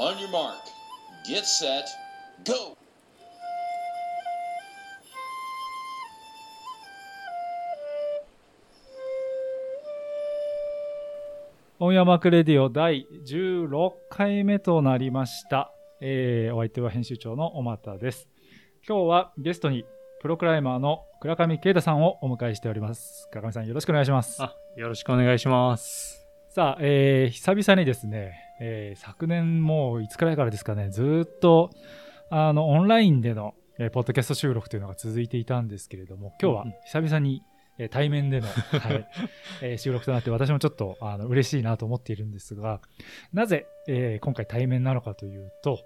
On your mark, get set, go! onyourmark radio 第16回目となりました。えー、お相手は編集長の小俣です。今日はゲストにプロクライマーの倉上慶大さんをお迎えしております。倉上さんよろしくお願いします。あ、よろしくお願いします。さあ、えー、久々にですね、えー昨年もういつくらいからですかね、ずーっとあのオンラインでの、えーポッドキャスト収録というのが続いていたんですけれども、今日は久々に、えー対面での、はいえー収録となって、私もちょっとあの嬉しいなと思っているんですが、なぜ、えー今回対面なのかというと、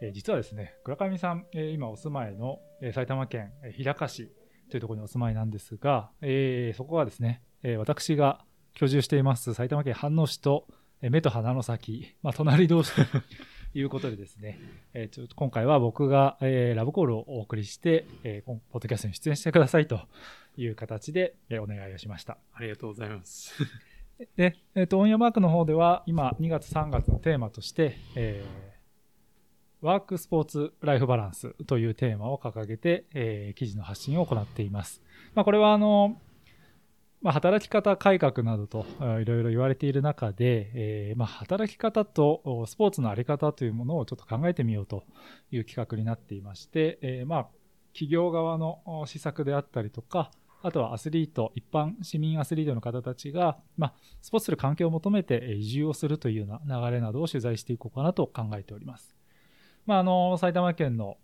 えー実はですね、倉上さん、えー今お住まいの、えー埼玉県えー日高市というところにお住まいなんですが、えーそこはですね、えー私が居住しています埼玉県飯能市とえー目と鼻の先、まあ、隣同士と いうことでですね、えーちょっと今回は僕が、えーラブコールをお送りして、えーポッドキャストに出演してくださいという形で、えーお願いをしました。ありがとうございます。で、えっ、と、オンヤマークの方では、今、2月3月のテーマとして、えーワークスポーツライフバランスというテーマを掲げて、えー記事の発信を行っています。まあ、これは、あの、まあ、働き方改革などといろいろ言われている中で、えーまあ、働き方とスポーツのあり方というものをちょっと考えてみようという企画になっていまして、えーまあ、企業側の施策であったりとか、あとはアスリート、一般市民アスリートの方たちが、まあ、スポーツする環境を求めて移住をするというような流れなどを取材していこうかなと考えております。まあ、あの埼玉県の、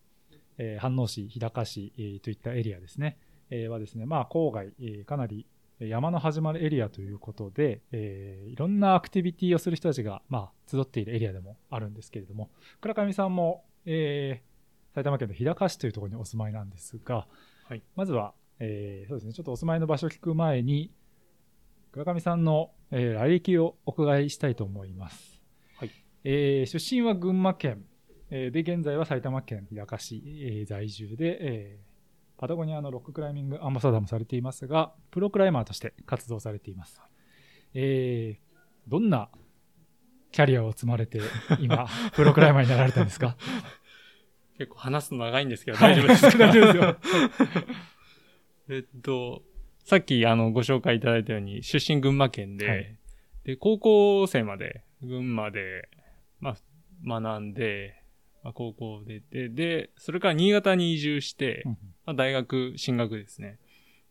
えー飯能市、日高市、えーといったエリアですね、えーはですね、まあ、郊外、えーかなり山の始まるエリアということで、えーいろんなアクティビティをする人たちが、まあ、集っているエリアでもあるんですけれども、倉上さんも、えー埼玉県の日高市というところにお住まいなんですが、はいまずは、えーそうですね、ちょっとお住まいの場所を聞く前に、倉上さんの、えー来歴をお伺いしたいと思います。はいえー出身は群馬県、えーで、現在は埼玉県日高市、えー在住で、えーパタゴニアのロッククライミングアンバサダーもされていますが、プロクライマーとして活動されています。えーどんなキャリアを積まれて、今、プロクライマーになられたんですか？結構話すの長いんですけど、大丈夫ですか？大丈夫ですよ。えっと、さっきあのご紹介いただいたように、出身群馬県で、はいで、高校生まで群馬で、まあ、学んで、まあ、高校出て、で、それから新潟に移住して、うんまあ、大学進学ですね。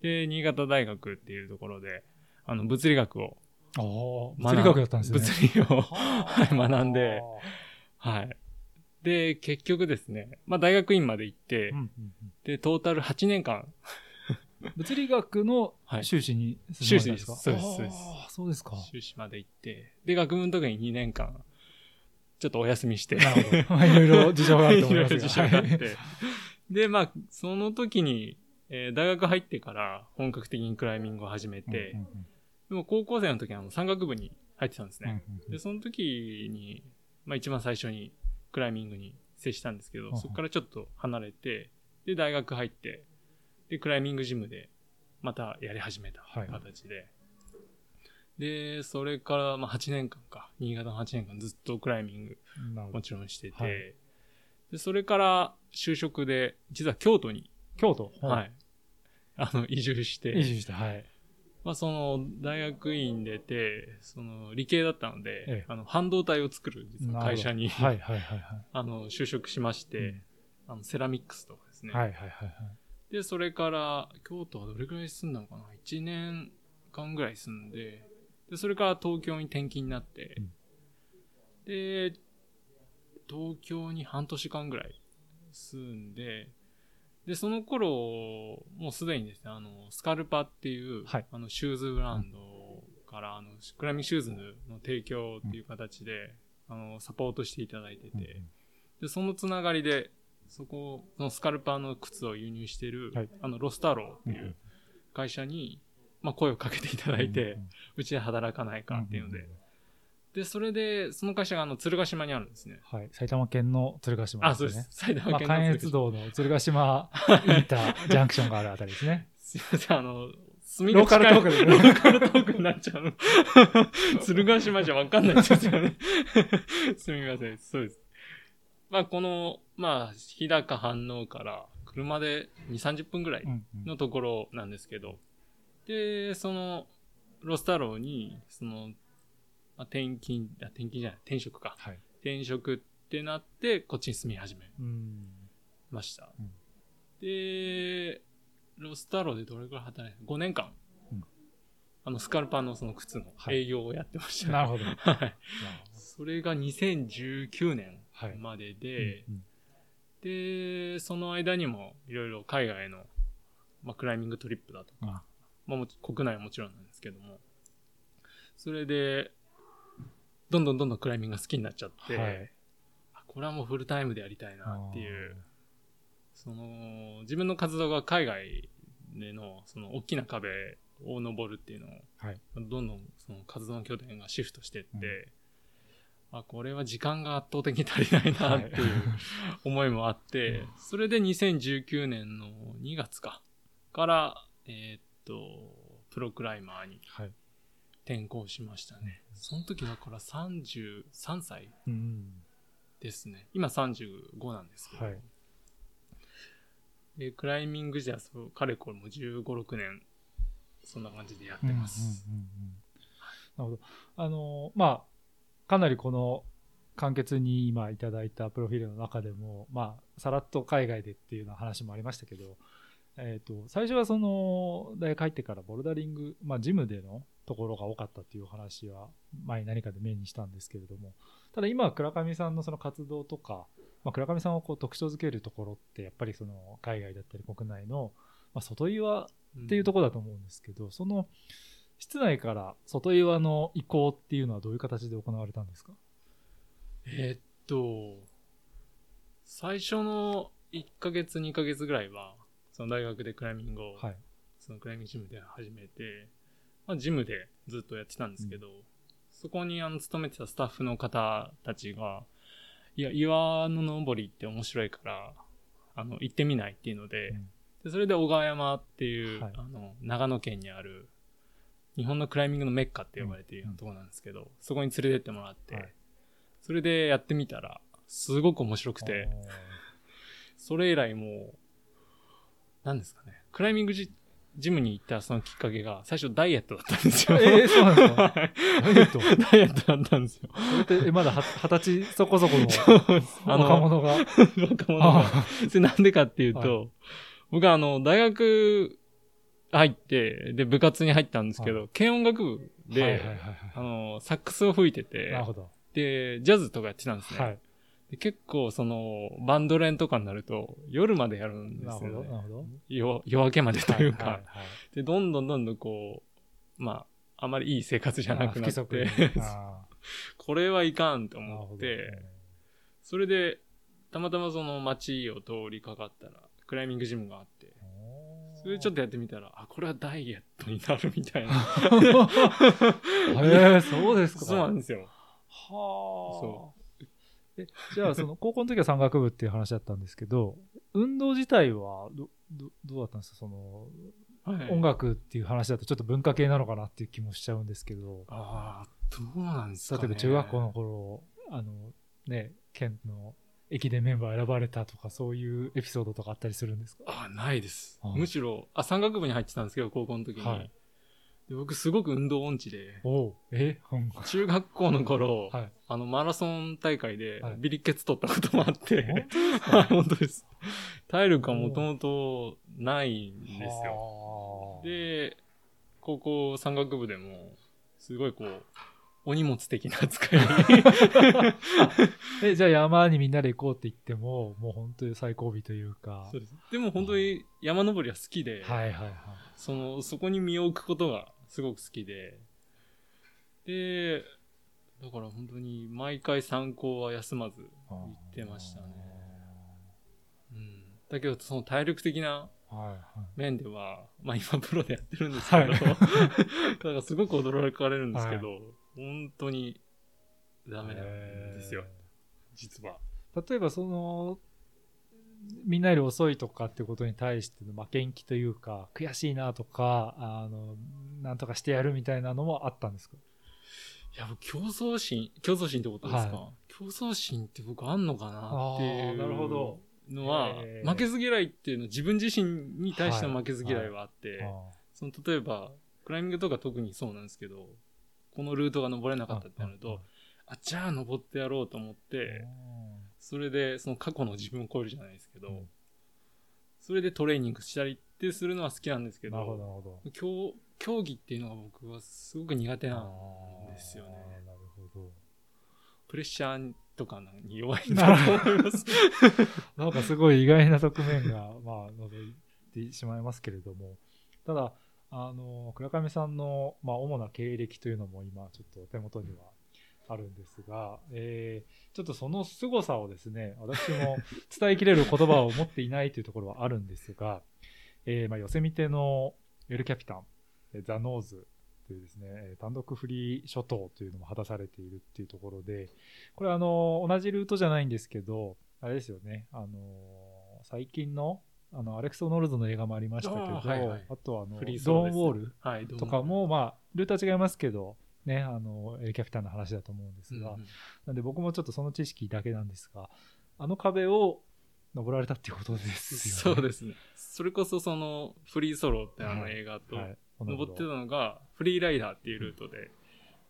で、新潟大学っていうところで、あの、物理学をおー学ん物理学だったんですね。物理を、はい、学んで、あはい。で、結局ですね、まあ大学院まで行って、ーうんうん。で、トータル8年間、うん物理学のはい。修士に進まれたんですか、修士です。そうですそうです。あーそうですか。修士まで行って、で、学部の時に2年間、ちょっとお休みして、なるほど。まあいろいろ事情があると思いますが。いろいろ事情があっはいて。で、まあ、その時に、えー大学入ってから本格的にクライミングを始めて、うんうんでも高校生の時はあの山岳部に入ってたんですね。うんうんで、その時に、まあ一番最初にクライミングに接したんですけど、うんうんそこからちょっと離れて、で、大学入って、で、クライミングジムでまたやり始めたはい形で、で、それからまあ8年間か、新潟の8年間ずっとクライミングもちろんしてて、はい。で、それから就職で、実は京都に、京都、はい、あの、移住して、移住して、はい。まあ、その、大学院出て、その、理系だったので、ええ。あの、半導体を作る実は会社に、はいはいはいは あの、就職しまして、うん。あの、セラミックスとかですね。い。はいはいはいはい。で、それから、京都はどれくらい住んだのかな ?1 年間ぐらい住んで、で、それから東京に転勤になって、うん。で、東京に半年間ぐらい住んで、で、その頃、もうすでにですね、あの、スカルパっていう、はい。あの、シューズブランドから、あの、クライミングシューズの提供っていう形で、あの、サポートしていただいてて、で、そのつながりで、そこ、そのスカルパーの靴を輸入している、はい。あの、ロストアローっていう会社に、まあ、声をかけていただいて、うちで働かないかっていうので、で、それで、その会社があの、鶴ヶ島にあるんですね。はい。埼玉県の鶴ヶ島あ、ですね。そうです。埼まあ、玉県の関鶴ヶ島。越道の鶴ヶ島インタージャンクションがあるあたりですね。すいません、あの、住みローカルトークでローカルトークになっちゃうの。鶴ヶ島じゃわかんないですよね。すみません、そうです。まあこの、まあ、日高反応から車で2、30分ぐらいうんうんのところなんですけど、で、その、ロストアローに、その、まあ、転勤、あ、転勤じゃない、転職か。はい。転職ってなって、こっちに住み始めうん。ました。うんで、ロストアローでどれくらい働いた ?5 年間、うんあの、スカルパのその靴のはい営業をやってました。なるほど。はい。それが2019年はい。までで、うんで、その間にもいろいろ海外の、まあ、クライミングトリップだとか、うんまあ国内はもちろんなんですけども、それで、どんどんどんどんクライミングが好きになっちゃって、はい。あこれはもうフルタイムでやりたいなっていう、その、自分の活動が海外での、その、大きな壁を登るっていうのを、はい。どんどんその活動の拠点がシフトしてって、あ、これは時間が圧倒的に足りないなっていう 思いもあって、それで2019年の2月か、から、えーっと、プロクライマーにはい。転校しましたね。その時だから33歳うん。ですね。今35なんですけど。はいで、クライミングじゃ、そう、かれこれも15、6年、そんな感じでやってます。うんうんうんうんなるほど。あの、まあ、かなりこの簡潔に今いただいたプロフィールの中でも、まあ、さらっと海外でっていうような話もありましたけど、えっ、と、最初はその、大学入ってからボルダリング、まあ、ジムでのところが多かったっていうお話は、前に何かで目にしたんですけれども、ただ今は倉上さんのその活動とか、まあ、倉上さんをこう特徴づけるところって、やっぱりその海外だったり国内の、まあ、外岩っていうところだと思うんですけど、その室内から外岩の移行っていうのはどういう形で行われたんですか？えーっと、最初の1ヶ月、2ヶ月ぐらいは、その大学でクライミングを、はい。そのクライミングジムで始めて、まあ、ジムでずっとやってたんですけど、そこにあの勤めてたスタッフの方たちが、いや、岩の登りって面白いから、あの、行ってみないっていうので、うん。でそれで小川山っていう、はい。あの、長野県にある、日本のクライミングのメッカって呼ばれているところなんですけど、そこに連れてってもらって、はい。それでやってみたら、すごく面白くて、それ以来もう、何ですかね、クライミングジジムに行ったそのきっかけが、最初ダイエットだったんですよ。えーそうなんですか？はいダイエット？ダイエットだったんですよ。それって、えまだは二十歳そこそこのあの若者が？若者が。それなんでかっていうと、は僕はあの、大学入って、で、部活に入ったんですけど、は軽音楽部で、はいはいはいあはの、サックスを吹いてい。てなる、ほど。で、ジャズとかやってたんですね。はい。で結構、その、バンド練とかになると、夜までやるんでなるほど。すよね。なるほど。夜夜明けまでというか、はいはいはいで、どんどんどんどんこう、まあ、あまりいい生活じゃなくなって、これはいかんと思って、それで、たまたまその街を通りかかったら、クライミングジムがあって、それでちょっとやってみたら、あ、これはダイエットになるみたいな。へえ、そうですか。そうなんですよ。はあ。そえ、じゃあ、その、高校の時は山岳部っていう話だったんですけど、運動自体はど、ど、どうだったんですか？その、はい音楽っていう話だとちょっと文化系なのかなっていう気もしちゃうんですけど、ああ、どうなんですか、ね。例えば中学校の頃、あの、ね、県の駅伝メンバー選ばれたとか、そういうエピソードとかあったりするんですか？あ、ないですあ。むしろ、あ、山岳部に入ってたんですけど、高校の時に。はいで僕すごく運動音痴で、おうえ？うん中学校の頃、はい。あの、マラソン大会ではいビリケツ取ったこともあって、本当ですはい、か？本当です。体力がもともとないんですよ。よで、高校山岳部でも、すごいこう、お荷物的な扱いに。え、じゃあ山にみんなで行こうって言っても、もう本当に最後尾というか。そうです。でも本当に山登りは好きで、はいはいはい。その、そこに身を置くことがすごく好きで、で、だから本当に毎回参考は休まず行ってましたね。うん。だけど、その体力的なはいはい。面では、まあ今プロでやってるんですけど、はい だからすごく驚かれるんですけど、本当にダメなんですよ、実は。例えばその、みんなより遅いとかってことに対しての負けん気というか、悔しいなとか、あの、なんとかしてやるみたいなのもあったんですか？いや、競争心、競争心ってことですか、は競争心って僕あんのかなっていあーなるほど。うのは、えー。負けず嫌いっていうのは自分自身に対しての負けず嫌いはあって、あその例えば、クライミングとか特にそうなんですけど、このルートが登れなかったってなると、あ、じゃあ登ってやろうと思って、それでその過去の自分を超えるじゃないですけど、うんそれでトレーニングしたりってするのは好きなんですけなるほど、ど、なるほど。競競技っていうのが僕はすごく苦手なんですよね。なるほど。プレッシャーとかに弱いんだと思います。なんかすごい意外な側面が、まあ、覗いてしまいますけれども、ただ、あの、倉上さんの、まあ、主な経歴というのも今、ちょっと手元にはあるんですが、えーちょっとその凄さをですね、私も伝えきれる言葉を持っていないというところはあるんですが、えーまあ、ヨセミテのエルキャピタン、えーザ・ノーズというですね、えー単独フリー諸島というのも果たされているっていうところで、これあの、同じルートじゃないんですけど、あれですよね、あの、最近の、あの、アレクス・オノルズの映画もありましたけど、あ,、はいはい。とあの、フリーソドーンウォール。とかも、まあ、ルートは違いますけど、ね、あの、エルキャピタンの話だと思うんですが、うんうんなんで僕もちょっとその知識だけなんですが、あの壁を登られたっていうことですよね。そうですね。それこそそのフリーソロってあのはい映画と、はい。登ってたのがフリーライダーっていうルートで、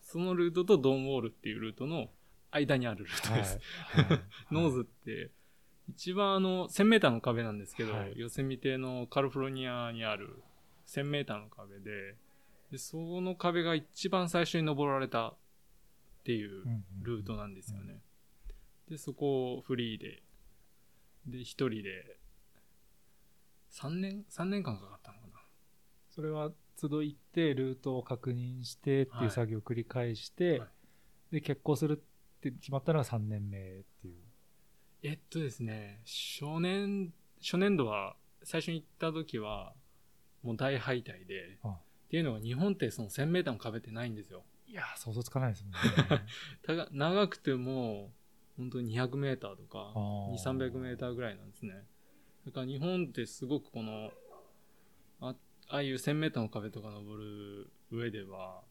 そのルートとドーンウォールっていうルートの間にあるルートはいです。はい ノーズって、一番あの、1000メーターの壁なんですけど、はいヨセミテのカリフォルニアにある1000メーターの壁で、で、その壁が一番最初に登られたっていうルートなんですよね。で、そこをフリーで、で、一人で、3年、3年間かかったのかな。それは集いってルートを確認してっていう作業を繰り返して、はい。で結婚するって決まったのが3年目っていう。えっとですね、初年、初年度は、最初に行った時は、もう大敗退で、あっていうのは日本ってその1000メーターの壁ってないんですよ。いやー想像つかないですもんね たが長くても、本当に200メーターとか、あー2、300メーターぐらいなんですね。だから日本ってすごくこの、あああいう1000メーターの壁とか登る上では、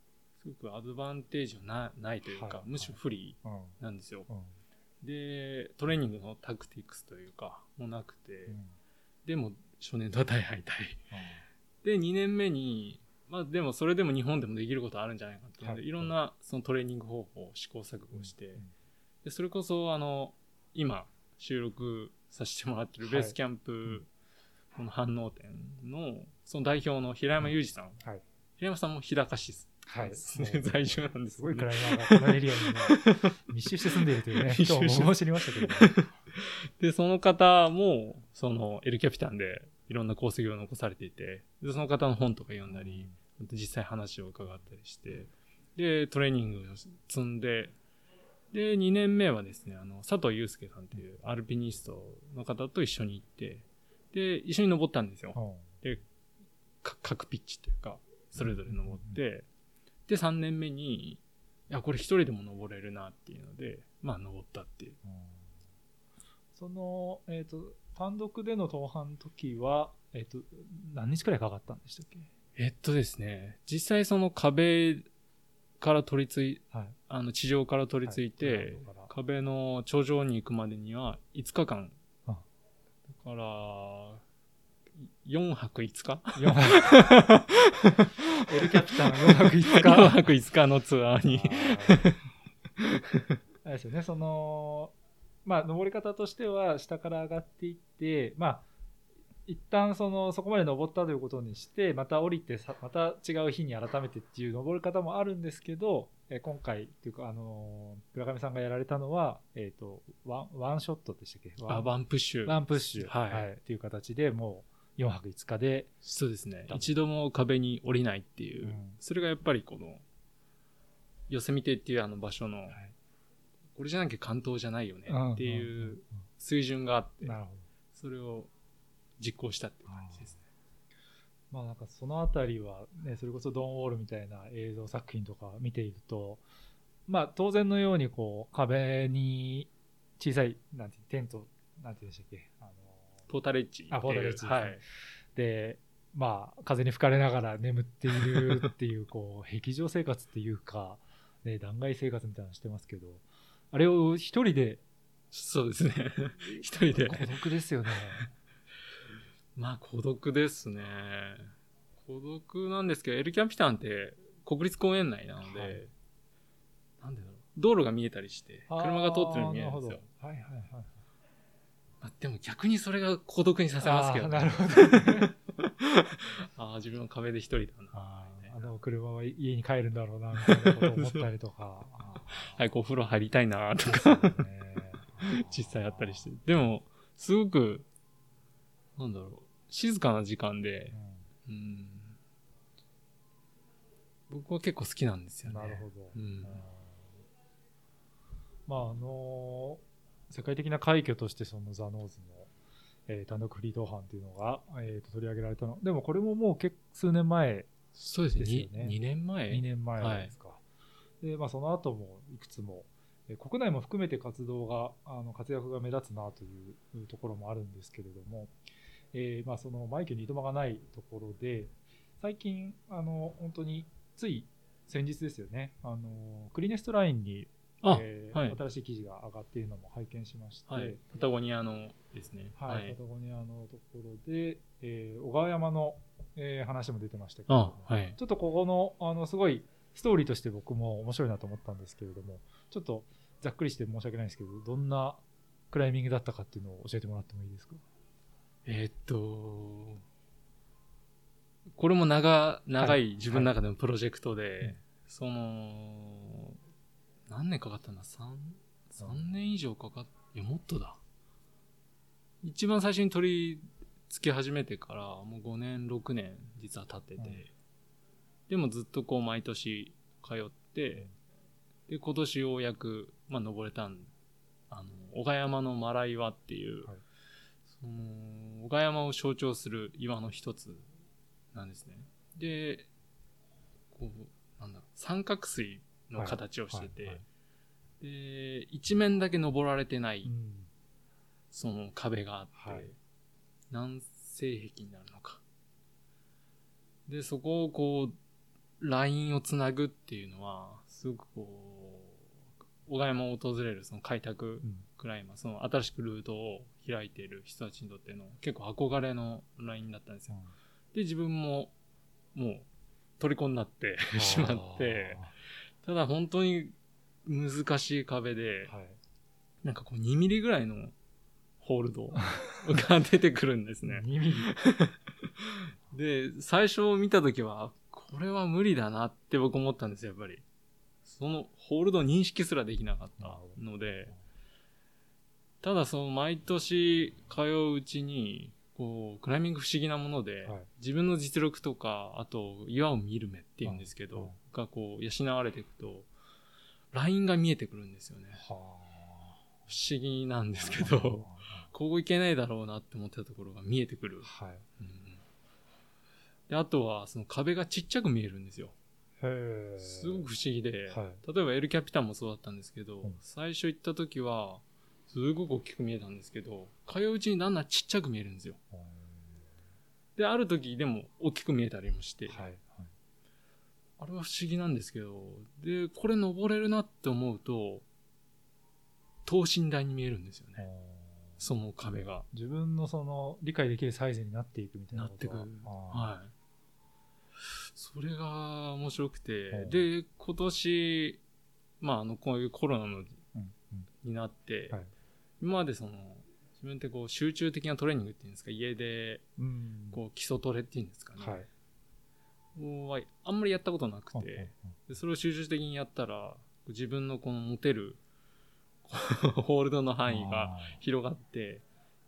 すごくアドバンテージはなないというか、はいむしろ不利うんなんですよ。うんで、トレーニングのタクティクスというか、もなくて、うんでも初年度は大敗退。で、2年目に、まあでもそれでも日本でもできることあるんじゃないかっていうので、はい。いろんなそのトレーニング方法を試行錯誤して、うん。でそれこそあの、今収録させてもらってるベースキャンプ、この反応店の、その代表の平山裕二さん。はい。平山さんも日高市はいです。ね 在住なんですすごいクライマーがこのエリアにね 密集して住んでいるというね今日僕も知りましたけどね。で、その方も、その、エルキャピタンでいろんな功績を残されていて、でその方の本とか読んだり、実際話を伺ったりして、で、トレーニングを積んで、で、2年目はですね、あの、佐藤祐介さんっていうアルピニストの方と一緒に行って、で、一緒に登ったんですよ。うんか各ピッチというか、それぞれ登って、で、3年目に、いや、これ一人でも登れるなっていうので、まあ、登ったっていう。うんその、えっ、と、単独での登攀の時は、えっ、と、何日くらいかかったんでしたっけ？えっとですね、実際その壁から取り付い、はい。あの地上から取り付いて、はい。壁の頂上に行くまでには5日間。あ。だから、4泊5日？四泊。エルキャピタン4泊5日 ?4 泊5日のツアーに。あれですよね、その、まあ、登り方としては、下から上がっていって、まあ、一旦その、そこまで登ったということにして、また降りてさ、また違う日に改めてっていう登り方もあるんですけど、え今回っていうか、あのー倉上さんがやられたのは、えっ、と、ワン、ワンショットでしたっけ？あ、ワンプッシュ。ワンプッシュ。はい。っていう形でもう、4泊5日で、そうですね。一度も壁に降りないっていう。うん。それがやっぱりこの、ヨセミテっていうあの場所の、はいこれじゃなきゃ完登じゃないよねってんいう水準があって。それを実行したっていう感じですね。まあなんかそのあたりはね、それこそドン・ウォールみたいな映像作品とか見ていると、まあ当然のようにこう壁に小さい、なんてテント、なんて言うんでしたっけ、あの、ポータレッジ。あポータレッジねはい。で、まあ風に吹かれながら眠っているっていう、こう、壁上生活っていうか、ね、断崖生活みたいなのしてますけど、あれを一人で、そうですね。一人で。孤独ですよね。まあ孤独ですね。孤独なんですけど、エルキャンピタンって国立公園内なので、はいなんでだろう。道路が見えたりして、車が通ってるのが見えるんですよ。はいはいはい。まあ、でも逆にそれが孤独にさせますけど、あーなるほど。ああ、自分は壁で一人だな。あーあの車は家に帰るんだろうな、みたいなことを思ったりとか。あ早くお風呂入りたいなとーか、実際あったりして。でも、すごく、なんだろう、静かな時間でう、んうん、僕は結構好きなんですよね。なるほど。うんうんまああの世界的な快挙としてそのザ・ノーズの、えー単独フリー同伴っていうのが、えーと取り上げられたのでもこれももう結数年前そうですね。ですよね 2, 年前2年前ですか、でまあ、その後もいくつも、えー国内も含めて活動があの活躍が目立つなというところもあるんですけれども、えーまあ、そのマイケルにいとまがないところで最近あの本当につい先日ですよねあのクリネストラインに、あ、えーはい新しい記事が上がっているのも拝見しまして、はい。パタゴニアのですね。はいパタゴニアのところで、えー小川山の、えー話も出てましたけれどはい。ちょっとここの、あの、すごい、ストーリーとして僕も面白いなと思ったんですけれども、ちょっとざっくりして申し訳ないんですけど、どんなクライミングだったかっていうのを教えてもらってもいいですか？えーっと、これも長、長い自分の中でのプロジェクトで、うんその、何年かかったんだ ?3、三年以上かかっ、いや、もっとだ。一番最初に取り付け始めてから、もう5年、6年実は経ってて、うんでもずっとこう毎年通って、で、今年ようやく、まあ、登れたん、あの、小川山のマラ岩っていう、はいその、小川山を象徴する岩の一つなんですね。で、こう、なんだろう、三角錐の形をしてて、はいはいで、一面だけ登られてない、うんその壁があって、はい南西壁になるのか。で、そこをこう、ラインをつなぐっていうのは、すごくこう、小川山を訪れるその開拓うんクライマー、その新しくルートを開いている人たちにとっての結構憧れのラインだったんですよ。で、自分ももう虜になってしまって、ただ本当に難しい壁で、はいなんかこう2ミリぐらいのホールドが出てくるんですね。2ミリ。で、最初見たときは、これは無理だなって僕思ったんですよ、やっぱり。そのホールドを認識すらできなかったので、ただその毎年通ううちに、こう、クライミング不思議なもので、はい自分の実力とか、あと岩を見る目っていうんですけど、がこう、養われていくと、ラインが見えてくるんですよね。は不思議なんですけあど、ここ行けないだろうなって思ってたところが見えてくる。はい。うんで、あとは、その壁がちっちゃく見えるんですよ。すごく不思議で、は例えばエルキャピタンもそうだったんですけど、うん最初行った時は、すごく大きく見えたんですけど、通ううちにだんだんちっちゃく見えるんですよ。で、ある時でも大きく見えたりもして、はい。はい。あれは不思議なんですけど、で、これ登れるなって思うと、等身大に見えるんですよね。その壁が。自分のその理解できるサイズになっていくみたいななってくるあはい。それが面白くて、う。んで、今年、まあ、あの、こういうコロナのーうんうん。になって、はい。今までその、自分ってこう、集中的なトレーニングっていうんですか、家で、うん。こう、基礎トレっていうんですかね。はい。あんまりやったことなくて、うんうんうん。でそれを集中的にやったら、自分のこの持てる、ホールドの範囲があ広がって、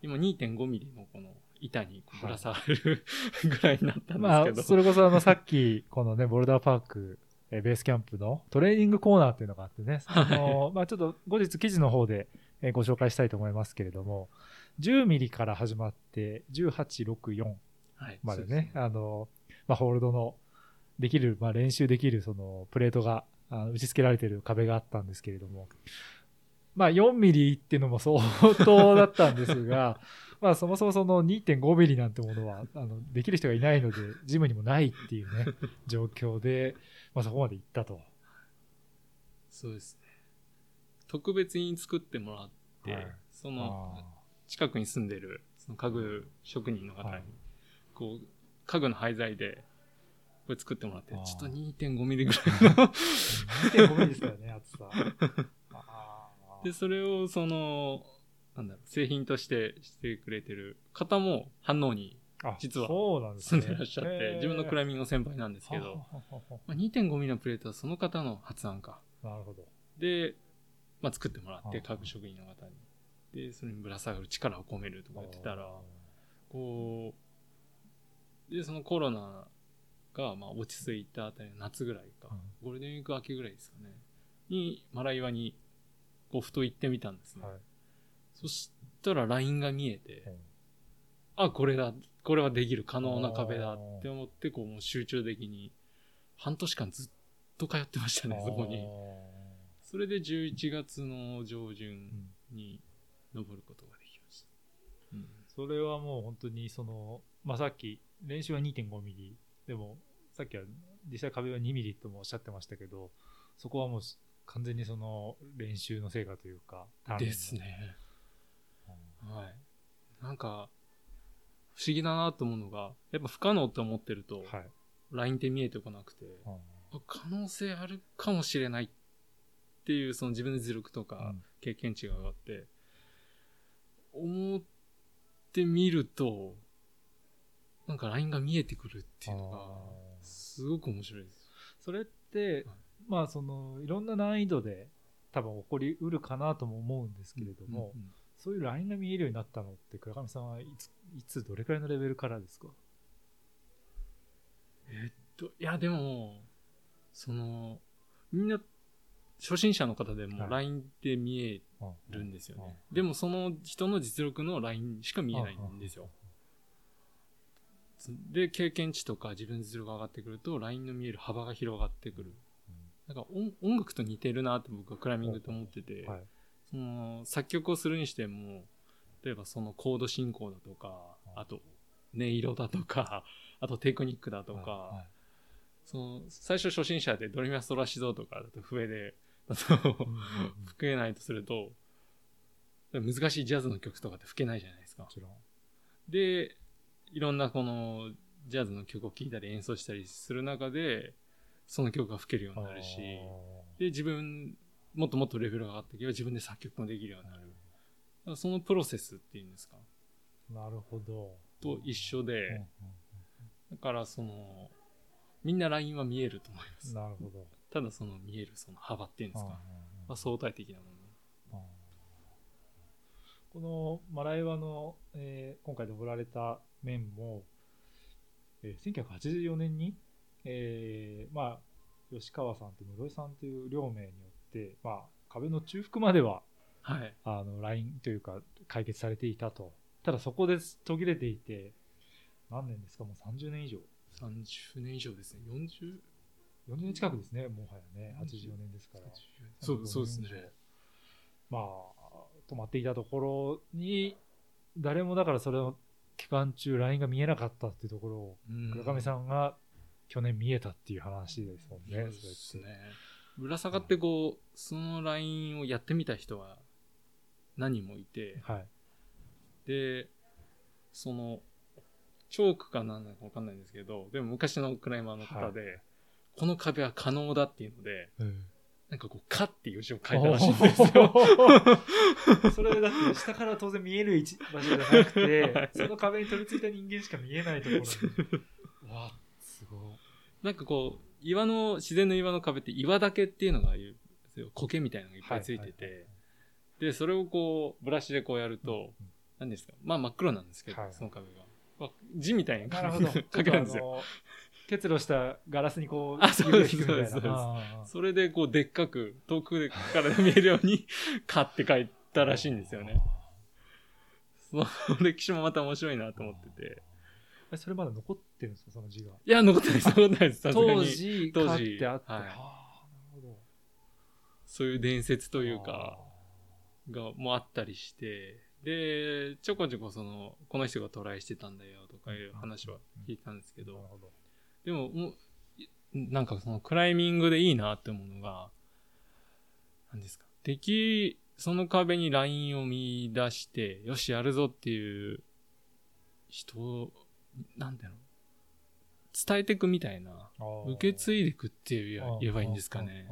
今2.5ミリのこの板にぶら下がる、ぐらいになったんですけど、それこそあの、さっき、このね、ボルダーパーク、えーベースキャンプのトレーニングコーナーっていうのがあってね、あのまあ、ちょっと後日記事の方でえーご紹介したいと思いますけれども、10ミリから始まって、1864はい、までそうね、あの、まあ、ホールドのできる、まあ、練習できるそのプレートがあの打ち付けられてる壁があったんですけれども、まあ、4ミリっていうのも相当だったんですが、まあ、そもそもその2.5ミリなんてものは、あの、できる人がいないので、ジムにもないっていうね、状況で、まあ、そこまで行ったと。そうですね。特別に作ってもらって、はい。その、近くに住んでる、その家具職人の方に、はい。こう、家具の廃材で、これ作ってもらって、ちょっと2.5ミリぐらいの、2.5ミリですからね、厚さ。で、それをその、なんだろう、製品としてしてくれてる方も反応にあ実は住んでらっしゃって、へー自分のクライミングの先輩なんですけど、まあ、2.5ミリのプレートはその方の発案か。なるほど。で、まあ、作ってもらって、はあ家具職人の方に。で、それにぶら下がる力を込めるとか言ってたら、こう、で、そのコロナが、まあ、落ち着いたあたりの夏ぐらいか、ゴールデンウィーク明けぐらいですかね、に、マライワに、こう、ふと行ってみたんですね。はいそしたら、ラインが見えて、うん。あ、これだ、これはできる、可能な壁だ。って思って、こう、もう集中的に、半年間ずっと通ってましたね、そこに。それで11月の上旬に登ることができました。うん。それはもう本当にその、まあ、さっき練習は2.5ミリ。でもさっきは実際壁は2ミリともおっしゃってましたけどそこはもう完全にその練習の成果というかですね。はい。なんか、不思議だなと思うのが、やっぱ不可能って思ってると、はい、ラインって見えてこなくて、うん。あ可能性あるかもしれないっていう、その自分の実力とかうん。経験値が上がって、思ってみると、なんかラインが見えてくるっていうのが、すごく面白いです。それって、まあそのいろんな難易度で多分起こりうるかなとも思うんですけれども、うんうんそういうラインが見えるようになったのって倉上さんはいついつどれくらいのレベルからですか？えっと、いや、でも、その、みんな、初心者の方でもはい。LINE って見えるんですよね。うんでも、その人の実力の LINE しか見えないんですよ。で、経験値とか自分の実力が上がってくると、LINE の見える幅が広がってくる。なんか音音楽と似てるなって僕はクライミングと思ってて、はいその作曲をするにしても、例えばそのコード進行だとか、あ。と音色だとか、あとテクニックだとか、はいはい。その最初初心者でドレミファソラシドとかだと笛で、吹けないとすると、難しいジャズの曲とかって吹けないじゃないですか。も。ちろん。で、いろんなこのジャズの曲を聴いたり演奏したりする中で、その曲が吹けるようになるし、で、自分、もっともっとレベルが上がっていけば自分で作曲もできるようになる。だからそのプロセスっていうんですか、なるほど。と一緒うんで、だからその、みんなラインは見えると思います。なるほど。ただその見えるその幅っていうんですか、まあ、相対的なもの。このマライワの、えー今回登られた面も、えー1984年に、えーまあ、吉川さんと室井さんという両名にまあ、壁の中腹までははい。あのラインというか解決されていたとただそこで途切れていて何年ですか？もう30年以上30年以上ですね。40? 40年近くですねもはやね84年ですからそうそうですね。まあ止まっていたところに誰もだからそれを期間中ラインが見えなかったっていうところをうん倉上さんが去年見えたっていう話ですもんね。そうですね。ぶら下がってこう、そのラインをやってみた人は何人もいて、はい。で、その、チョークかなんだかわかんないんですけど、でも昔のクライマーの方で、この壁は可能だっていうので、なんかこう、カっていう字を書いたらしいんですよ。それだって下から当然見える位置場所じゃなくて、はいその壁に飛びついた人間しか見えないところに。わあ、すごい。なんかこう、岩の、自然の岩の壁って岩だけっていうのがああいう、苔みたいなのがいっぱいついてはいはいて、で、それをこう、ブラシでこうやると、何ですか？まあ真っ黒なんですけど、はいその壁が。まあ字みたいになるほど。書けるんですよ。結露したガラスにこう、あそうですそうですそれでこう、でっかく、遠くから見えるように、カって書いたらしいんですよね。その歴史もまた面白いなと思ってて。えそれまだ残ってるんですか、その字が。いや、残ってないです、残ってないです。さすがに当時、当書時ってあって。はいなるほど。そういう伝説というか、が、もあったりして、で、ちょこちょこその、この人がトライしてたんだよとかいう話は聞いたんですけど、なるほど。でも、もう、いなんかそのクライミングでいいなって思うのが、何ですか、敵、その壁にラインを見出して、よし、やるぞっていう人を、なんだろう。伝えていくみたいな。受け継いでいくって言えばいいんですかね。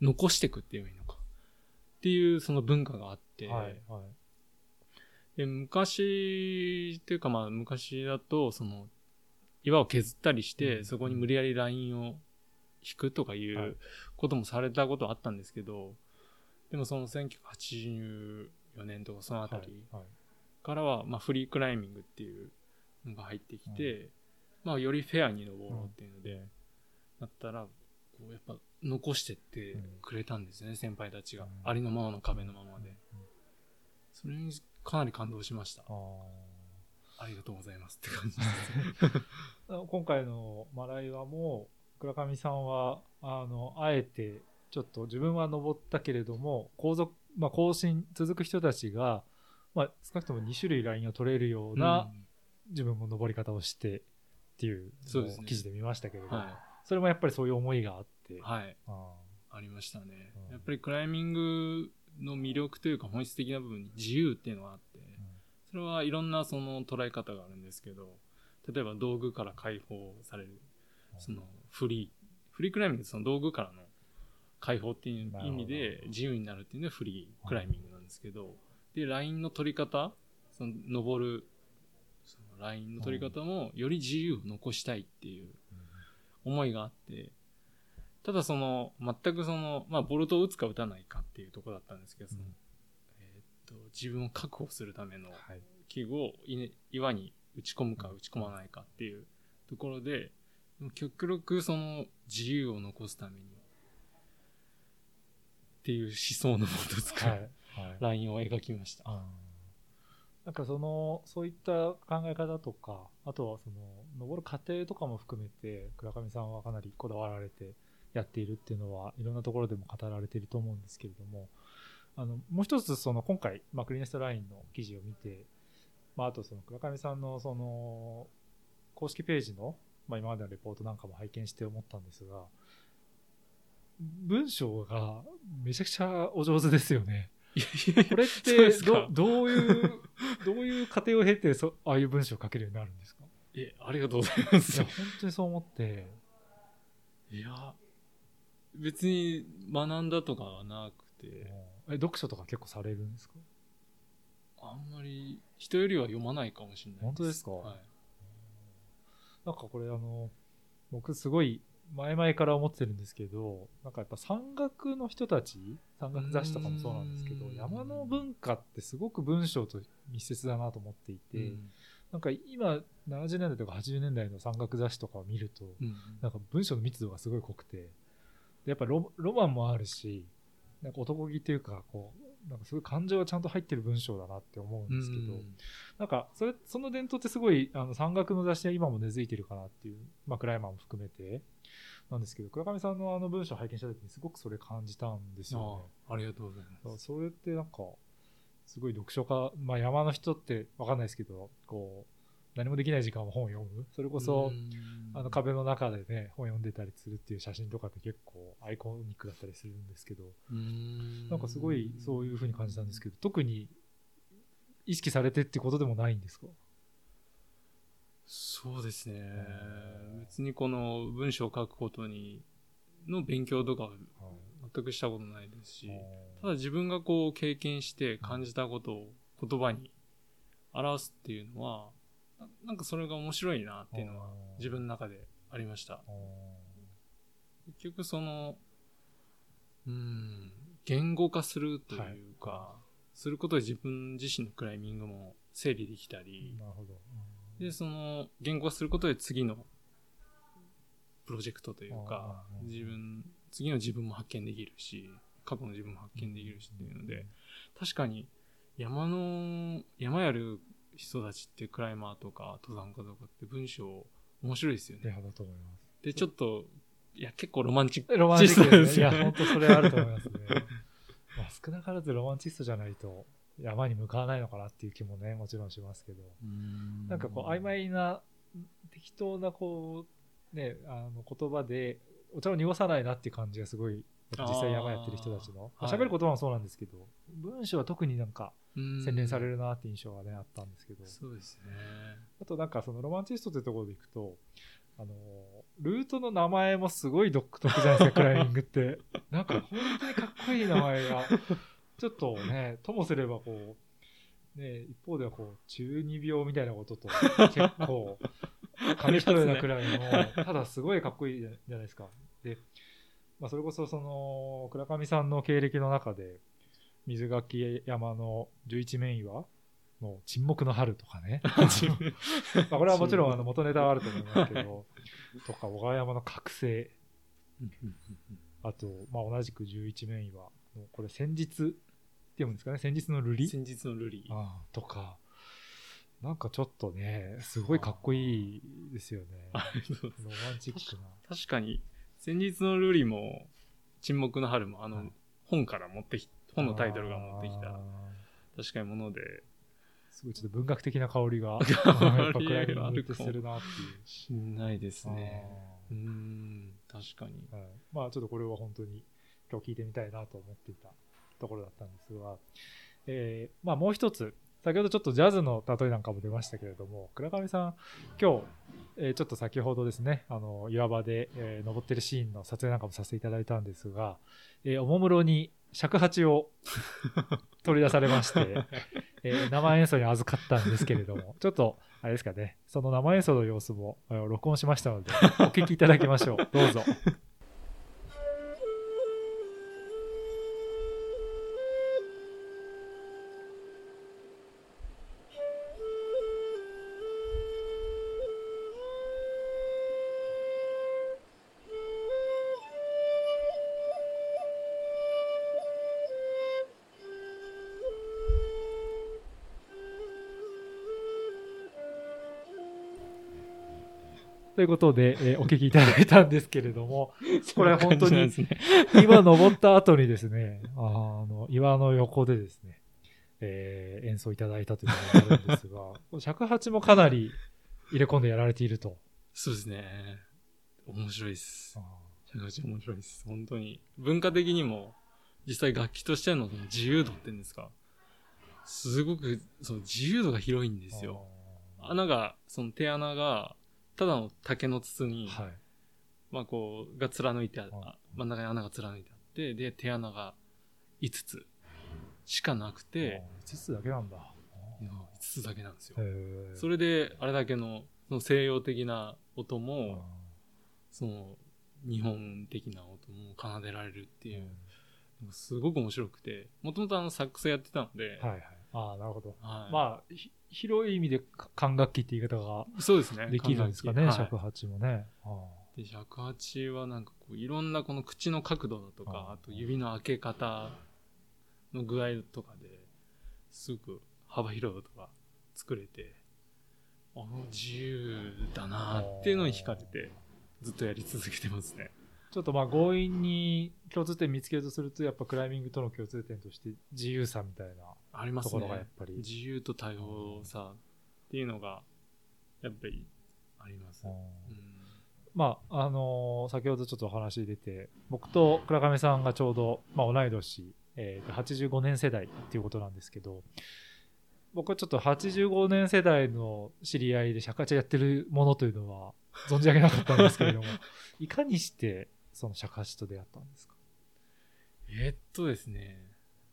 残していくって言えばいいのか。っていうその文化があって、うんはいはい。で昔っていうかまあ昔だとその岩を削ったりして、うん。そこに無理やりラインを引くとかいはい。うこともされたことはあったんですけど、でもその1984年とかそのあたりからはまあフリークライミングっていうのが入ってきて、まあよりフェアに登ろうっていうので、だったらこうやっぱ残してってくれたんですよね、先輩たちが、うん。ありのままの壁のままで、それにかなり感動しました。あありがとうございますって感じです。ー今回のマライワも倉上さんはあのあえてちょっと自分は登ったけれども後続、まあ、更新続く人たちが、まあ、少なくとも2種類ラインを取れるような自分も登り方をしてっていう記事で見ましたけれども、はそれもやっぱりそういう思いがあって、い。はい。あありましたね。うん。やっぱりクライミングの魅力というか本質的な部分に自由っていうのがあって、それはいろんなその捉え方があるんですけど、例えば道具から解放される、そのフリー、フリークライミングその道具からの解放っていう意味で自由になるっていうのがフリークライミングなんですけど、で、ラインの取り方、その登る、ラインの取り方もより自由を残したいっていう思いがあって、ただその、全くその、まあ、ボルトを打つか打たないかっていうところだったんですけど、そのうんえーっと、自分を確保するためのはい。器具をい岩に打ち込むか打ち込まないかっていうところで、極力その自由を残すために、っていう思想のもと使う、はい。はい。ラインを描きました。あーなんかそのそういった考え方とかあとはその登る過程とかも含めて倉上さんはかなりこだわられてやっているっていうのはいろんなところでも語られていると思うんですけれどもあのもう一つその今回、まあ、クリネストラインの記事を見て、まあ、あとその倉上さんのその公式ページの、まあ、今までのレポートなんかも拝見して思ったんですが文章がめちゃくちゃお上手ですよね。これってどどういう どういう過程を経てそああいう文章を書けるようになるんですか？え、ありがとうございまいすや。本当にそう思って。いや、別に学んだとかはなくて、え読書とか結構されるんですか？あんまり人よりは読まないかもしれない本当ですか？はい。なんかこれあの僕すごい前々から思ってるんですけどなんかやっぱ山岳の人たち山岳雑誌とかもそうなんですけどうん。山の文化ってすごく文章と密接だなと思っていて、うん。なんか今70年代とか80年代の山岳雑誌とかを見るとうん。なんか文章の密度がすごい濃くて、でやっぱロロマンもあるし、なんか男気っていうか、こう、なんかすごい感情がちゃんと入ってる文章だなって思うんですけど、なんかそれ、その伝統ってすごい、あの、山岳の雑誌は今も根付いてるかなっていう、まあ、クライマーも含めて、なんですけど、倉上さんのあの文章を拝見した時にすごくそれ感じたんですよね。あありがとうございます。それってなんか、すごい読書家、まあ山の人ってわかんないですけど、こう、何もできない時間は本を読む。それこそ、うん。あの壁の中でね、本読んでたりするっていう写真とかって結構アイコニックだったりするんですけど、うん。なんかすごいそういう風に感じたんですけど、特に意識されてってことでもないんですか？そうですね。別にこの文章を書くことに、の勉強とかは全くしたことないですし、ただ自分がこう経験して感じたことを言葉に表すっていうのは、ななんかそれが面白いなっていうのは自分の中でありました。結局その、うん、言語化するというか、することで自分自身のクライミングも整理できたり、なるほど。で、その、言語化することで次のプロジェクトというか自分、次の自分も発見できるし、過去の自分も発見できるしっていうので、確かに山の、山やる人たちってクライマーとか登山家とかって文章面白いですよいや、ね。だと思います。で、ちょっと、いや、結構ロマンチック。ロマンチストそうでね。いや、本当それあると思いますね。まあ、少なからずロマンチストじゃないと山に向かわないのかなっていう気もね、もちろんしますけど。なんかこう曖昧な適当なこうねあの言葉でお茶を濁さないなっていう感じがすごい、実際山やってる人たちの、あー。喋る言葉もそうなんですけど、文章は特になんかうん。洗練されるなって印象がね、あったんですけど、そうですね。あとなんかそのロマンチストというところでいくと、あの、ルートの名前もすごい独特じゃないですか、クライミングって。なんか本当にかっこいい名前が、ちょっとね、ともすればこう、ね、一方ではこう、中二病みたいなことと結構、紙一重なくらいの、ただすごいかっこいいじゃないですか。で、まあそれこそその、倉上さんの経歴の中で、水垣山の11面岩の沈黙の春とかね。まあこれはもちろん あの元ネタはあると思いますけど、とか小川山の覚醒、あと、まあ、同じく11面岩の、これ先日って読むんですかね、先日の瑠璃？先日のルリー。ああとか、なんかちょっとね、すごいかっこいいですよね。ロマンチックな。確かに、先日のルリも、沈黙の春も、あの、はい本から持ってき、本のタイトルが持ってきた、あ確かにもので、ーすごいちょっと文学的な香りが、やっぱクライミングってするなっていう。しないですね。あうーん、確かに。ーはい、まあちょっとこれは本当に今日聞いてみたいなと思っていたところだったんですが、えーまあもう一つ、先ほどちょっとジャズの例えなんかも出ましたけれども、倉上さん、今日、えーちょっと先ほどですね、あの、岩場で、えー登ってるシーンの撮影なんかもさせていただいたんですが、えーおもむろに尺八を 取り出されまして、えー生演奏に預かったんですけれども、ちょっと、あれですかね、その生演奏の様子もえー録音しましたので、お聞きいただきましょう。どうぞ。ということで、えーお聞きいただいたんですけれども、これ本当にね。今登った後にですね、あの、岩の横でですね、えー演奏いただいたというのがあるんですが、尺八もかなり入れ込んでやられていると。そうですね。面白いですあ。尺八面白いです。本当に。文化的にも、実際楽器としての自由度っていうんですか。すごく、その自由度が広いんですよ。あ穴が、その手穴が、ただの竹の筒ーに、はい。まあこう、が貫いてあるあ、真ん中に穴が貫いてあって、で、手穴が5つしかなくて、5つだけなんだ。いや5つだけなんですよ。それで、あれだけの、その西洋的な音あも、その、日本的な音も奏でられるってーいう、すごく面白くて、もともとあの、サックスやってたので、はいはい。ああ、なるほど。はいまあ、ひ広い意味でか管楽器って言い方がそうですね。できるんですかね、はい尺八もね。あで、尺八はなんかこう、いろんなこの口の角度だとか、ああと指の開け方の具合とかで、すごく幅広い音が作れて、あの自由だなっていうのに惹かれて、ずっとやり続けてますね。ちょっとまあ強引に共通点見つけようとすると、やっぱクライミングとの共通点として自由さみたいなありますところがやっね。ぱり。自由と多様さっていうのが、やっぱりあります。うんうんまあ、あのー先ほどちょっとお話出て、僕と倉上さんがちょうど、まあ、同い年、えーと85年世代っていうことなんですけど、僕はちょっと85年世代の知り合いで尺八やってるものというのは存じ上げなかったんですけれども、いかにしてその尺八と出会ったんですか？えーっとですね、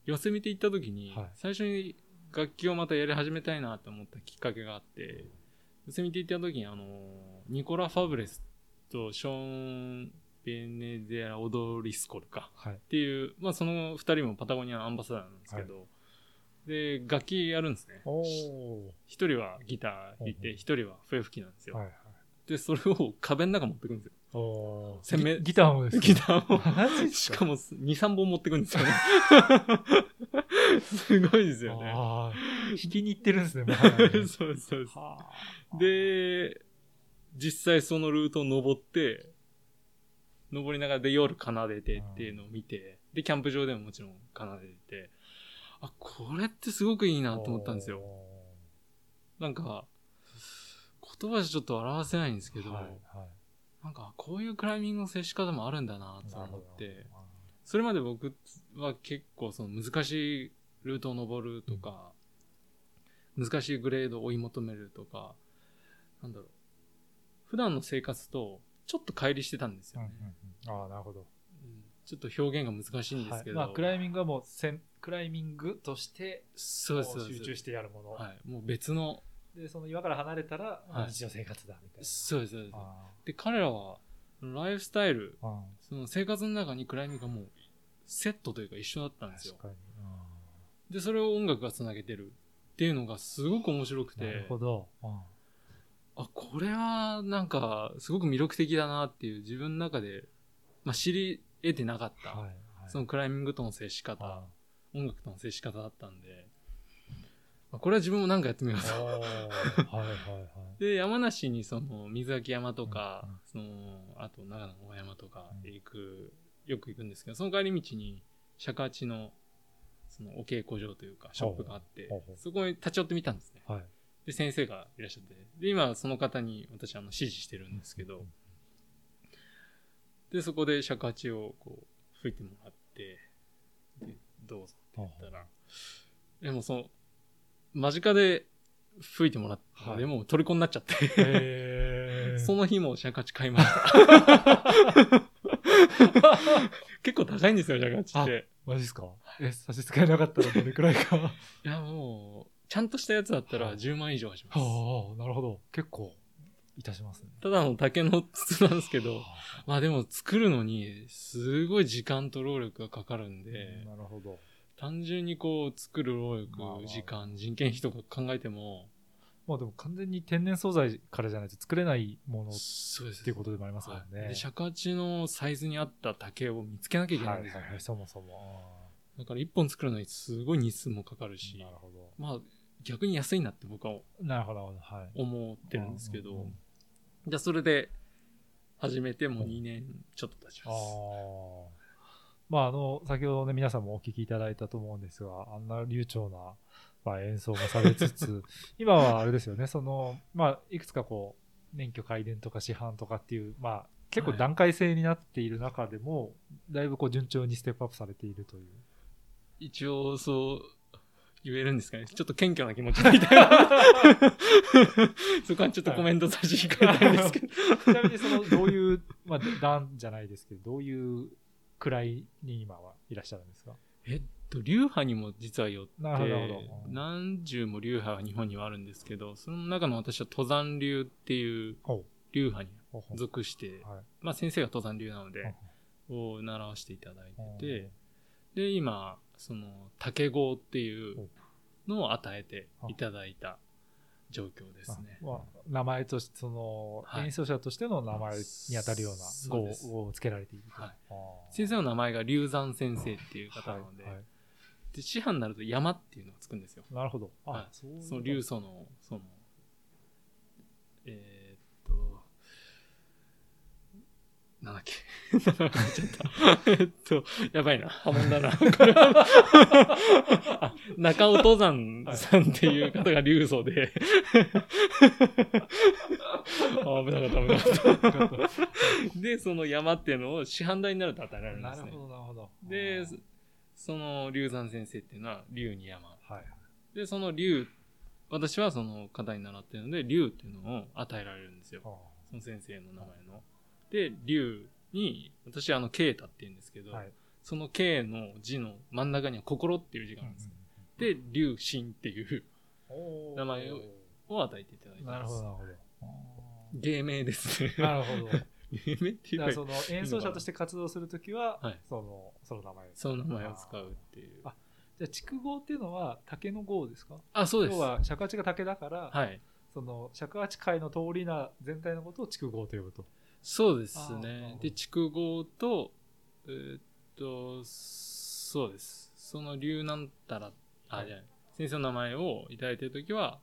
寄せ見て行った時に、最初に楽器をまたやり始めたいなって思ったきっかけがあって、寄せ見て行った時にあの、ニコラ・ファブレスとショーン・ベネデラ・オドリスコルか。っていう、まあその二人もパタゴニアのアンバサダーなんですけど、で、楽器やるんですね。一人はギター弾いて、一人は笛吹きなんですよ。で、それを壁の中持ってくんですよ。おー。鮮明ギギターもですか？ギターを。マジっすか？しかも2、3本持ってくんですよね。すごいですよね。ああ、弾きに行ってるんですね、そうです、そうで、実際そのルートを登って、登りながらで夜奏でてっていうのを見て、で、キャンプ場でももちろん奏でて、あ、これってすごくいいなと思ったんですよ。なんか、言葉じゃちょっと表せないんですけど、はいはいなんかこういうクライミングの接し方もあるんだなと思って、それまで僕は結構その難しいルートを登るとか、難しいグレードを追い求めるとか、なんだろう。普段の生活とちょっと乖離してたんですうんうんよね。うんああ、なるほど。うんちょっと表現が難しいんですけど。はいまあ、クライミングはもうせん、クライミングとして、そうです、集中してやるもの。はい。もう別の、で、その岩から離れたら、はい日常生活だ、みたいな。そうです、そうです。あで、彼らは、ライフスタイル、あその生活の中にクライミングがもうセットというか一緒だったんですよ確。かに。で、それを音楽がつなげてるっていうのがすごく面白くうんなるて、ほど。うんあ、これはなんかすごく魅力的だなっていう自分の中で、まあ、知り得てなかった、はい。はいそのクライミングとの接しあ方、音楽との接し方だったんで、まあこれは自分もなんかやってみようと。あはいはいはい。で、山梨にその水垣山とか、うんうんその、あと長野の大山とかうん行く、よく行くんですけど、その帰り道に尺八の、そのお稽古場というか、ショップがあってそこに立ち寄ってみたんですね。はい。で、先生がいらっしゃって、で、今その方に私あの指示してるんですけど、で、そこで尺八をこう、吹いてもらって、で、どうぞって言ったら、でもその、間近で吹いてもらったので、はいもう虜になっちゃって、その日も尺八買いました。結構高いんですよ、尺八って。マジっすか？え、差し支えなかったらどれくらいか？はいや、もう、ちゃんとしたやつだったらはい10万以上はします。あ、なるほど。結構、いたしますね。ただの竹の筒なんですけど、まあでも作るのにすごい時間と労力がかかるんで、なるほど。単純にこう作る労力、まあまあ時間、人件費とか考えても、まあでも完全に天然素材からじゃないと作れないものっそうですていうことでもありますよね。はいで、尺八のサイズに合った竹を見つけなきゃいけないんですよね。はいはいはい、そもそも。だから一本作るのにすごい日数もかかるしな、るほど。まあ逆に安いなって僕はなるほど、なるほど。はい。思ってるんですけど、うんうんうんじゃあそれで始めてもう2年ちょっと経ちあます。あ。まあ、あの、先ほどね、皆さんもお聞きいただいたと思うんですが、あんな流暢な、まあ、演奏もされつつ、今はあれですよね、その、まあ、いくつかこう、免許改伝とか市販とかっていう、まあ、結構はい段階性になっている中でも、だいぶこう順調にステップアップされているという。一応そう言えるんですかね。ちょっと謙虚な気持ちみたいな。そこはちょっとコメント差し控えたいんですけど。ちなみにその、どういう、まあ、段じゃないですけど、どういうくらいに今はいらっしゃるんですか？えっと、流派にも実はよって、何十も流派が日本にはあるんですけど、その中の私は登山流っていうほ流派に属して、はい。まあ先生が登山流なので、を習わせていただいてて、で、今、その、竹号っていう。のを与えていただいた状況ですね。あまあ、名前として、その、はい演奏者としての名前に当たるような語ををつけられていると。はい先生の名前が龍山先生っていう方なので、はいはいで師範になると山っていうのがつくんですよ。なるほど。あ、はいその流祖の、その、えーっと、なんだっけ。えっと、やばいな。破門だな。これはあ中尾登山さんっていう方が流祖で。あ危なかった、危なかった。で、その山っていうのを師範代になると与えられるんですね。なるほど、なるほど。でその龍山先生っていうのは龍に山。はい。で、その龍、私はその方に習ってるので、龍っていうのを与えられるんですよ。あその先生の名前の。で、龍に、私はあの、啓太って言うんですけど、ーはい。その啓の字の真ん中には心っていう字があるんです。で、龍神っていう名前をを与えていただいてます。なるほど、なるほど。あ芸名ですね。ーなるほど。芸名っていうかその演奏者として活動するときは、はいその、その名前。その名前を使うっていう。あじゃあ、筑号っていうのは竹の号ですか？あ、そうです。要は尺八が竹だから、はい。その尺八界の通りな全体のことを筑号と呼ぶと。そうです。ねで、筑後と、えーっと、そうです。その龍なんたら、あ、はいじゃない先生の名前をいただいてるときは、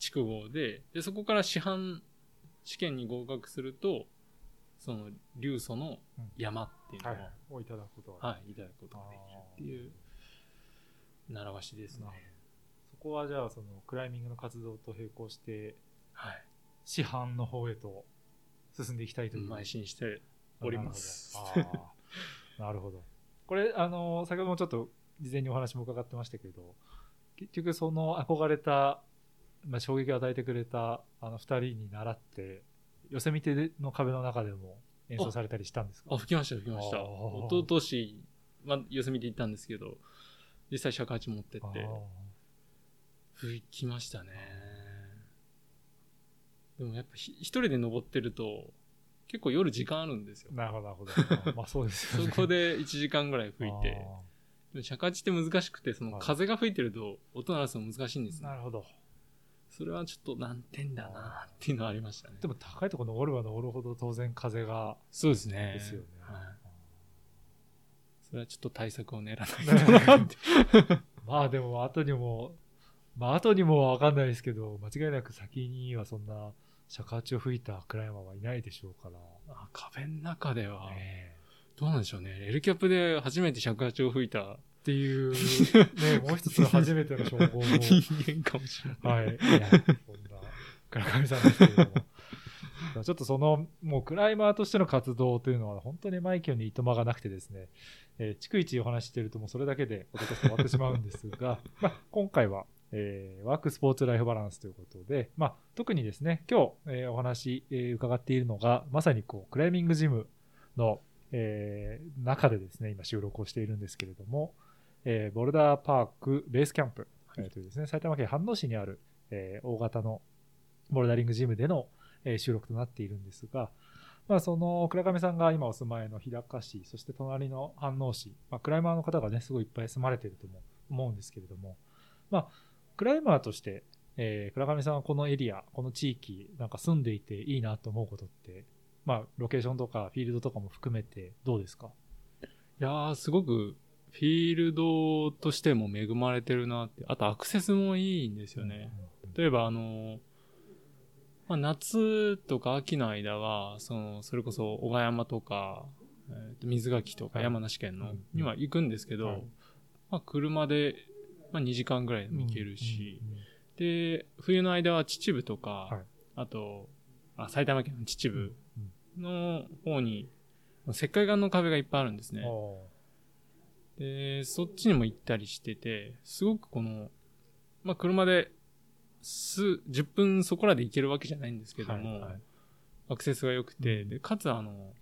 筑後で、で、そこから師範試験に合格すると、その、龍祖の山っていうのを、はいはい、。をいただくことがでい、ただくことができるっていう、習わしですね。そこはじゃあ、その、クライミングの活動と並行して、はい。師範の方へと進んでいきたいという。邁進しております。なるほど。これ、あの、先ほどもちょっと事前にお話も伺ってましたけど、結局その憧れた、まあ、衝撃を与えてくれたあの二人に習って、ヨセミテの壁の中でも演奏されたりしたんですか？あ、吹きました、吹きました。あーおととし、まあ、四隅で行ったんですけど、実際尺八持ってって、吹きましたね。でもやっぱひ一人で登ってると、結構夜時間あるんですよ。なるほど、なるほど。まあそうですよね。そこで1時間ぐらい吹いて、でも尺八って難しくて、そのはい風が吹いてると音鳴らすの難しいんですねな。るほど。それはちょっと難点だなっていうのはありましたね。でも高いところ登れば登るほど当然風がそうですね。ですよね。はい。それはちょっと対策を練らないとなって。まあでも後にも、まあ後にもわかんないですけど、間違いなく先にはそんな尺八を吹いたクライマーはいないでしょうから。あ壁の中では、ねどうなんでしょうね。エルキャップで初めて尺八を吹いたっていう、ね、もう一つ初めての称号も。人間かもしれない。はい。いや、そんな、倉上さんですけれども。ちょっとその、もうクライマーとしての活動というのは本当にマイケルにいとまがなくてですね、えー逐一お話ししてるともうそれだけでおととし終わってしまうんですが、まあ、今回は、えーワークスポーツライフバランスということで、まあ、特にですね、今日、えーお話、えー伺っているのが、まさにこう、クライミングジムの、えー中でですね、今収録をしているんですけれども、えーボルダーパークベースキャンプ、えーというですね、埼玉県飯能市にある、えー大型のボルダリングジムでの、えー収録となっているんですが、まあ、その倉上さんが今お住まいの日高市、そして隣の飯能市、まあ、クライマーの方がね、すごいいっぱい住まれているとも思うんですけれども、まあ、クライマーとして、えー倉上さんはこのエリア、この地域、なんか住んでいていいなと思うことって、まあ、ロケーションとかフィールドとかも含めてどうですか？いやー、すごく、フィールドとしても恵まれてるなって。あとアクセスもいいんですよね。例えばあの、まあ、夏とか秋の間は、その、それこそ小川山とか、えーと水垣とかはい。山梨県のうん。には行くんですけど、はい。まあ車で、まあ2時間ぐらいでも行けるし、で、冬の間は秩父とか、はい。あと、あ埼玉県の秩うん父の方に、石灰岩の壁がいっぱいあるんですね。おで、そっちにも行ったりしてて、すごくこの、まあ、車で、数、10分そこらで行けるわけじゃないんですけーども、はいはい。アクセスが良くて、うん。で、かつあの、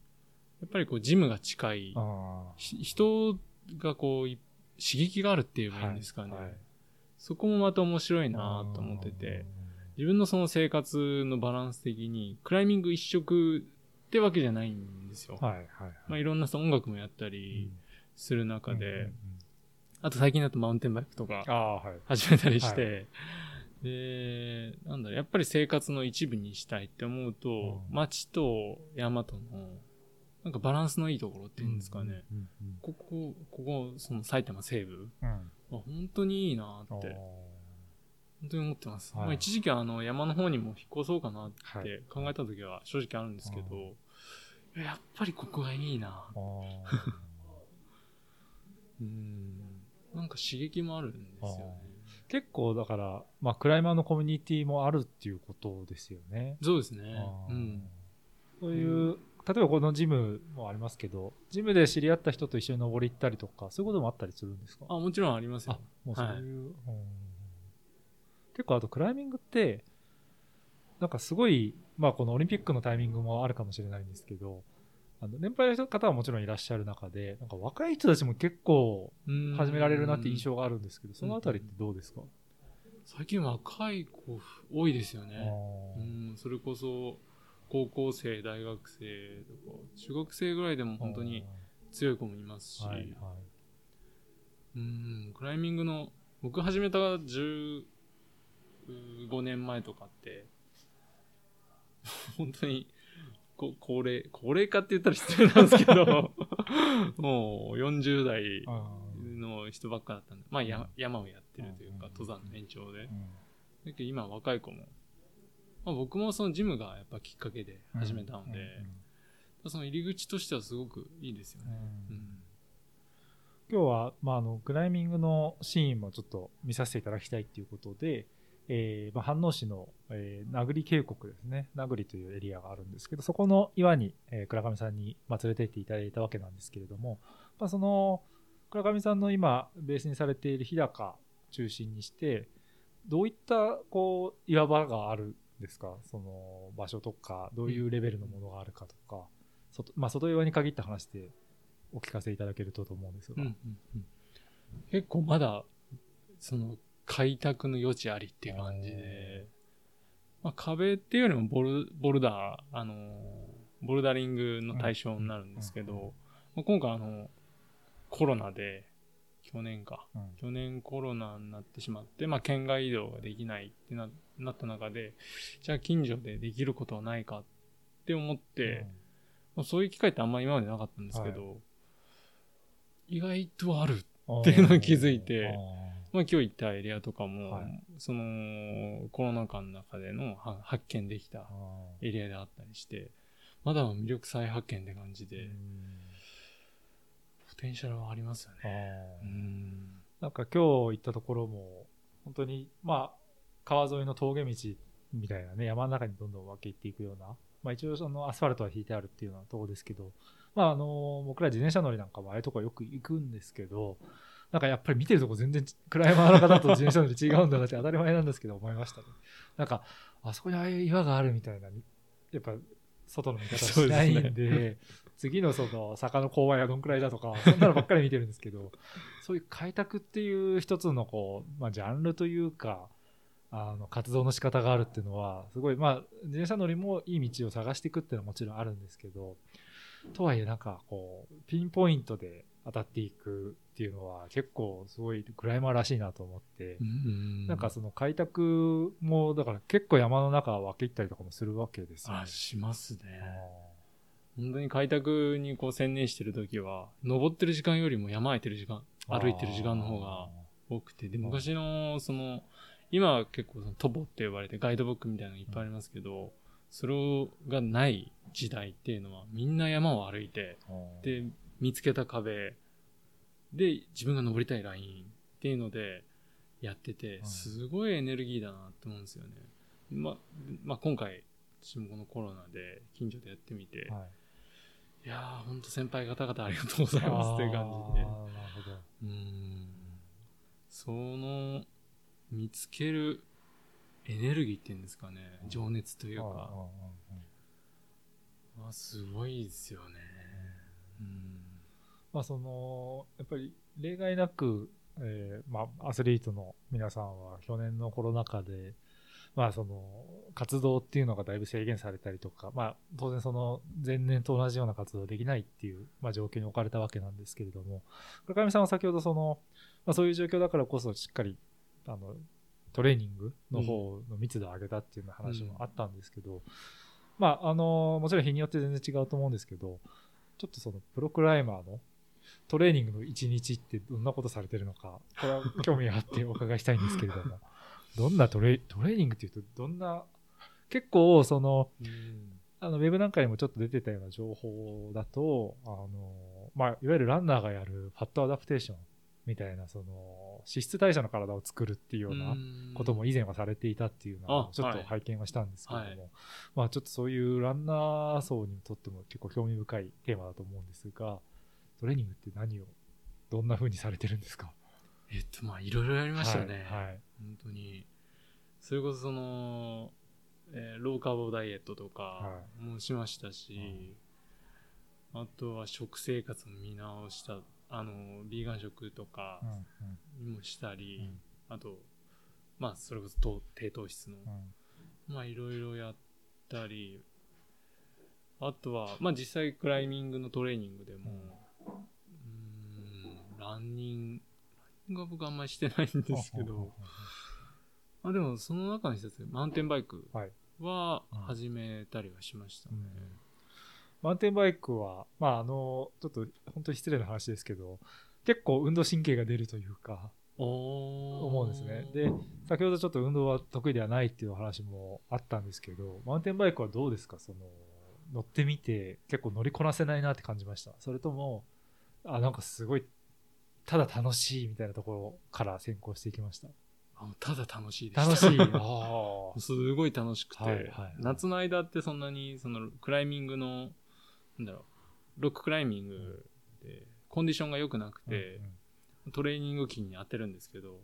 やっぱりこう、ジムが近い、人がこう、い刺激があるって言えーばいいんですかね。はいはい。そこもまた面白いなと思ってて、自分のその生活のバランス的に、クライミング一色ってわけじゃないんですよ。はいはいはい。まあ、いろんな音楽もやったりする中で、うんうんうん。あと最近だとマウンテンバイクとか。始めたりして、で、なんだろう、やっぱり生活の一部にしたいって思うと、うん。街と山との、なんかバランスのいいところっていうんですかね。うんここ、ここ、その埼玉西部うんうん。は本当にいいなって、本当に思ってます。はいまあ、一時期あの山の方にも引っ越そうかなっはいて考えた時は正直あるんですけど、やっぱりここがいいな。うん。なんか刺激もあるんですよね。結構だから、まあ、クライマーのコミュニティもあるっていうことですよね。そうですねうん。そういう、例えばこのジムもありますけど、ジムで知り合った人と一緒に登り行ったりとか、そういうこともあったりするんですか？あ、もちろんありますよ。あ。もうそういう、うん。結構あとクライミングって、なんかすごい、まあこのオリンピックのタイミングもあるかもしれないんですけど、あの年配の方はもちろんいらっしゃる中で、なんか若い人たちも結構うん始められるなって印象があるんですけど、そのあたりってどうですか、最近若い子多いですよあね。うーん、それこそ、高校生、大学生とか、中学生ぐらいでも本当に強い子もいますし、はいはい。うん、クライミングの、僕始めた15年前とかって、本当に、こ高齢、高齢化って言ったら失礼なんですけど、もう40代あの人ばっかだったんで、まあやうん。山をやってるというか、うん。登山の延長で。だけど今若い子も、まあ、僕もそのジムがやっぱきっかけで始めたので、その入り口としてはすごくいいですよね。うん今日は、まあ、あのクライミングのシーンもちょっと見させていただきたいっていうことで、えーまあ、飯能市の、えー、名栗渓谷ですね。名栗というエリアがあるんですけど、そこの岩に、えー、倉上さんに、まあ、連れて行っていただいたわけなんですけれども、まあ、その、倉上さんの今、ベースにされている日高中心にして、どういった、こう、岩場があるんですか？その場所とか、どういうレベルのものがあるかとか、外まあ、外岩に限った話でお聞かせいただけるとと思うんですが。うんうんうん、結構まだ、その、開拓の余地ありっていう感じで、まあ、壁っていうよりもボルボルダー、あのボルダリングの対象になるんですけど、まあ、今回あの、コロナで、去年か、うん、去年コロナになってしまって、まあ、県外移動ができないってななった中で、じゃあ近所でできることはないかって思って、うん、まあ、そういう機会ってあんまり今までなかったんですけど、はい、意外とあるっていうのに気づいて、まあ、今日行ったエリアとかも、はい、そのコロナ禍の中での発見できたエリアであったりして、まだ魅力再発見って感じで、ポテンシャルはありますよね。なんか今日行ったところも、本当に、まあ、川沿いの峠道みたいなね、山の中にどんどん分け入っていくような、まあ一応そのアスファルトは引いてあるっていうようなところですけど、まああの、僕ら自転車乗りなんかもああいうところよく行くんですけど、なんかやっぱり見てるとこ全然クライマーの方と 自転車乗り違うんだなって当たり前なんですけど思いましたね。なんか、あそこにああいう岩があるみたいな、やっぱ外の見方しないんで、次のその坂の勾配はどんくらいだとか、そんなのばっかり見てるんですけど、そういう開拓っていう一つのこう、まあジャンルというか、あの活動の仕方があるっていうのは、すごい、まあ自転車乗りもいい道を探していくっていうのはもちろんあるんですけど、とはいえなんかこう、ピンポイントで当たっていくっていうのは結構すごいクライマーらしいなと思って、なんかその開拓もだから結構山の中分け入ったりとかもするわけですよね。あ、しますね。本当に開拓にこう専念してる時は、登ってる時間よりも山空いてる時間、歩いてる時間の方が多くて、で、昔のその、今は結構そのトボって呼ばれてガイドブックみたいなのいっぱいありますけど、それがない時代っていうのはみんな山を歩いて、で、見つけた壁で自分が登りたいラインっていうのでやってて、すごいエネルギーだなって思うんですよね。ま、まあ、今回、私もこのコロナで近所でやってみて、はい、いやー、ほんと先輩方々ありがとうございますっていう感じで。なるほど。うん。その、見つけるエネルギーっていうんですかね、情熱というか、まあ、すごいですよね。うん。まあ、そのやっぱり例外なく、えーまあ、アスリートの皆さんは去年のコロナ禍で、まあ、その活動っていうのがだいぶ制限されたりとか、まあ、当然その前年と同じような活動できないっていう、まあ、状況に置かれたわけなんですけれども村上さんは先ほどその、まあ、そういう状況だからこそしっかりあのトレーニングの方の密度を上げたっていう話もあったんですけど、うん、まあ、あのもちろん日によって全然違うと思うんですけどちょっとそのプロクライマーのトレーニングの一日ってどんなことされてるのか、これは 興味があってお伺いしたいんですけれども、どんなトレトレーニングっていうと、どんな、結構、その、あの、ウェブなんかにもちょっと出てたような情報だと、あの、まあ、いわゆるランナーがやるファットアダプテーションみたいな、その、脂質代謝の体を作るっていうようなことも以前はされていたっていうのは、ちょっと拝見はしたんですけども、はい、まあ、ちょっとそういうランナー層にとっても結構興味深いテーマだと思うんですが、トレーニングって何を、どんな風にされてるんですか？えっと、まあ、いろいろやりましたね。はい。はい、本当に。それこそその、えー、ローカーボダイエットとかもしましたし、はい、あとは食生活も見直した、あの、ビーガン食とかもしたり、うん、あと、まあ、それこそ低糖質の、うん、まあ、いろいろやったり、あとは、まあ、実際クライミングのトレーニングでも、ランニング、ランニングは僕あんまりしてないんですけど、あでもその中の一つ、マウンテンバイクは始めたりはしましたね。うん、マウンテンバイクは、まああの、ちょっと本当に失礼な話ですけど、結構運動神経が出るというか、思うんですね。で、先ほどちょっと運動は得意ではないっていう話もあったんですけど、マウンテンバイクはどうですか？その、乗ってみて結構乗りこなせないなって感じました。それとも、あ、なんかすごいただ楽しいみたいなところから先行していきました？あただ楽しいでした。楽しい。すごい楽しくて、はいはいはい夏の間ってそんなに、その、クライミングの、なんだろう、ロッククライミングで、コンディションが良くなくて、トレーニング期に当てるんですけど、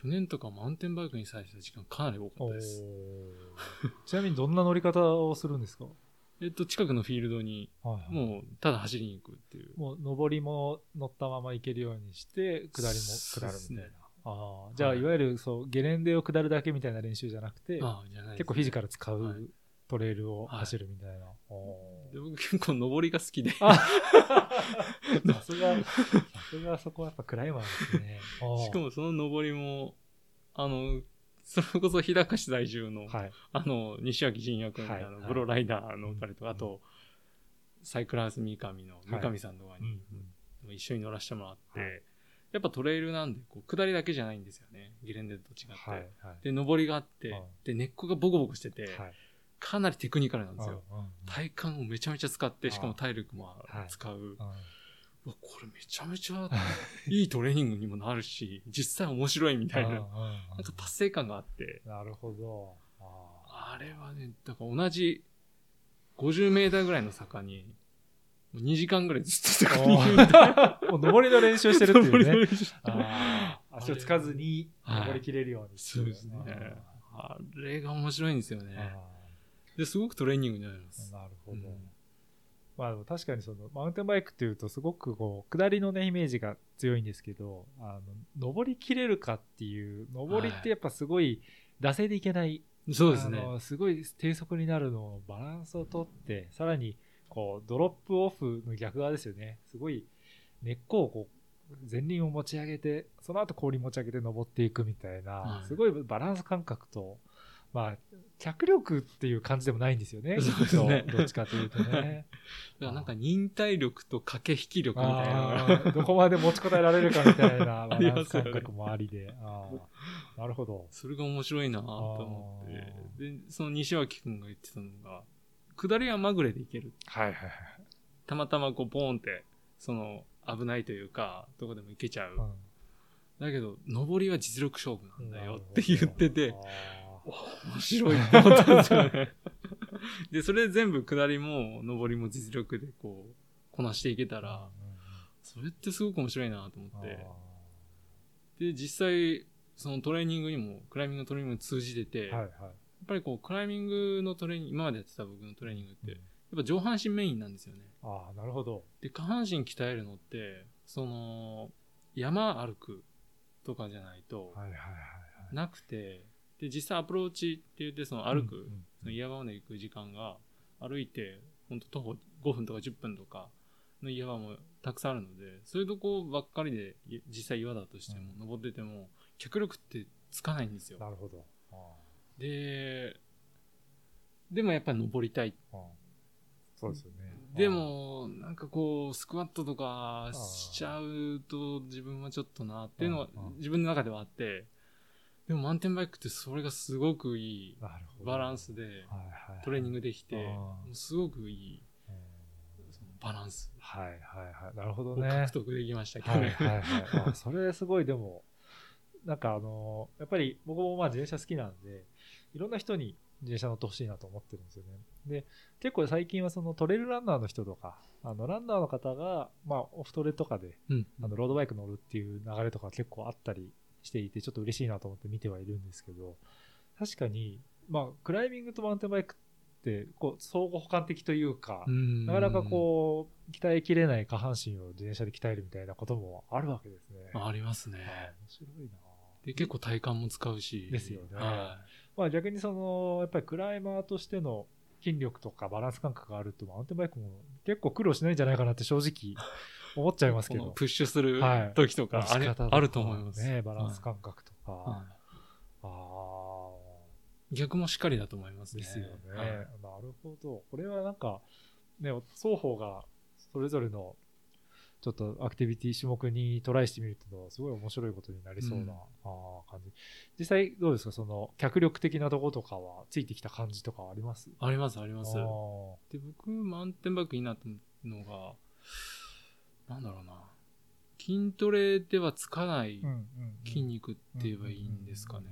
去年とかマウンテンバイクに際した時間かなり多かおったです。ー。ちなみにどんな乗り方をするんですか？えっと、近くのフィールドに、はいはい。もう、ただ走りに行くっていう。もう上りも乗ったまま行けるようにして、下りも下るみたいな。ああ、じゃあ、はい。いわゆるそうゲレンデを下るだけみたいな練習じゃなくて、ああ、じゃないです結構フィジカル使はい。うトレイルを走るみたいな。で僕結構登りが好きで、あ。さすが、さすがそこはやっぱクライマーですね。しかもその登りも、あの、それこそ日高市在住の、はい。あの、西脇仁也君みたいはい。な、プロライダーのお二人と、うんあと、サイクラース三上の三上さんとかに、一緒に乗らせてもらって、はい。やっぱトレイルなんで、こう、下りだけじゃないんですよね。ゲレンデと違って。で、上りがあって、うん。で、根っこがボコボコしてて、はい。かなりテクニカルなんですよ。体幹をめちゃめちゃ使って、しかも体力もはい使う。わこれめちゃめちゃいいトレーニングにもなるし、実際面白いみたいな、なんか達成感があって、なるほど。ああれはね、だから同じ50メーターぐらいの坂に、もう2時間ぐらいずっとそこにいるみたいな。ー もう上りの練習してるっていうね。足をつかずにはい登りきれるようにそうですね。あれが面白いんですよね。あで、すごくトレーニングになります。ーなるほど。うんまあでも確かにそのマウンテンバイクっていうとすごくこう下りのねイメージが強いんですけどあの登りきれるかっていう登りってやっぱすごい惰性でいけない、そうですね。すごい低速になるのをバランスをとってさらにこうドロップオフの逆側ですよねすごい根っこをこう前輪を持ち上げてその後氷持ち上げて登っていくみたいな、はいすごいバランス感覚とまあ脚力っていう感じでもないんですよねそうですねどっちかというとね だからなんか忍耐力と駆け引き力みたいなどこまで持ちこたえられるかみたいな バランス感覚もありで。あーなるほど。それが面白いなと思って。で、その西脇くんが言ってたのが、下りはまぐれでいける。はいはいたまたまこうポーンって、その危ないというか、どこでも行けちゃう。はい。だけど、上りは実力勝負なうんんだよって言ってて、あ面白いって思ったんですよね。で、それで全部下りも上りも実力でこう、こなしていけたーら、それってすごく面白いなと思って。で、実際、そのトレーニングにも、クライミングのトレーニングに通じてて、やっ。ぱりこう、クライミングのトレーニング、今までやってた僕のトレーニングって、うんやっぱ上半身メインなんですよね。ああ、なるほど。で、下半身鍛えるのって、その、山歩くとかじゃないと、はいはいはいはい。で、実際アプローチって言って、その歩く、その岩場まで行く時間が、歩いて、ほんと徒歩5分とか10分とかの岩場もたくさんあるので、そういうとこばっかりで、い実際岩だとしても、うん登ってても、脚力ってつかないんですよ。なるほど。あで、でもやっぱり登りたい。そうですよね。でも、なんかこう、スクワットとかしちゃうと自分はちょっとなっていうのは自分の中ではあって、でもマウンテンバイクってそれがすごくいい。バランスで。トレーニングできて、すごくいいバランスはいはいはい。なるほどをね。獲得できましたけどね。はいはいはい。あそれすごいでも、なんかあの、やっぱり僕もまあ自転車好きなんで、いろんな人に自転車乗ってほしいなと思ってるんですよね。で、結構最近はそのトレイルランナーの人とか、あのランナーの方が、まあオフトレとかで、うんあのロードバイク乗るっていう流れとか結構あったりしていて、ちょっと嬉しいなと思って見てはいるんですけど、確かに、まあクライミングとマウンテンバイクって、こう相互補完的というか、うんなかなかこう、鍛えきれない下半身を自転車で鍛えるみたいなこともあるわけですね。あありますね。はい面白いなで、結構体幹も使うし。ですよねはまあ逆にその、やっぱりクライマーとしての筋力とかバランス感覚があると、マウンテンバイクも結構苦労しないんじゃないかなって正直思っちゃいますけど。プッシュするはい時とか、ああると思います。ねバランス感覚とか。はいあ逆もしっかりだと思いますあ、ね。ですよね。はいなるほど。これはなんか、ね、双方がそれぞれのちょっとアクティビティ種目にトライしてみるとすごい面白いことになりそうな、うんあー感じ。実際どうですか？その脚力的なところとかはついてきた感じとかはあります？あります、あります。で、僕、マウンテンバイクいいなと思うのが、なんだろうな。筋トレではつかない筋肉って言えばいいんですかね。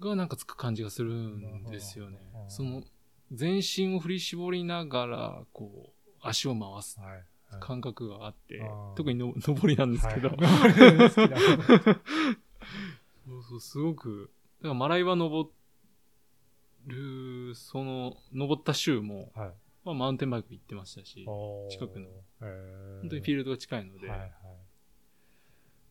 がなんかつく感じがするんですよね。その、全身を振り絞りながら、こう、足を回す感覚があって特にの 上りなんですけど、そうそう、すごく、だからマライは登る、その、登った週も、はいまあ、マウンテンバイク行ってましたし、近くの。本当にフィールドが近いので、はいはい。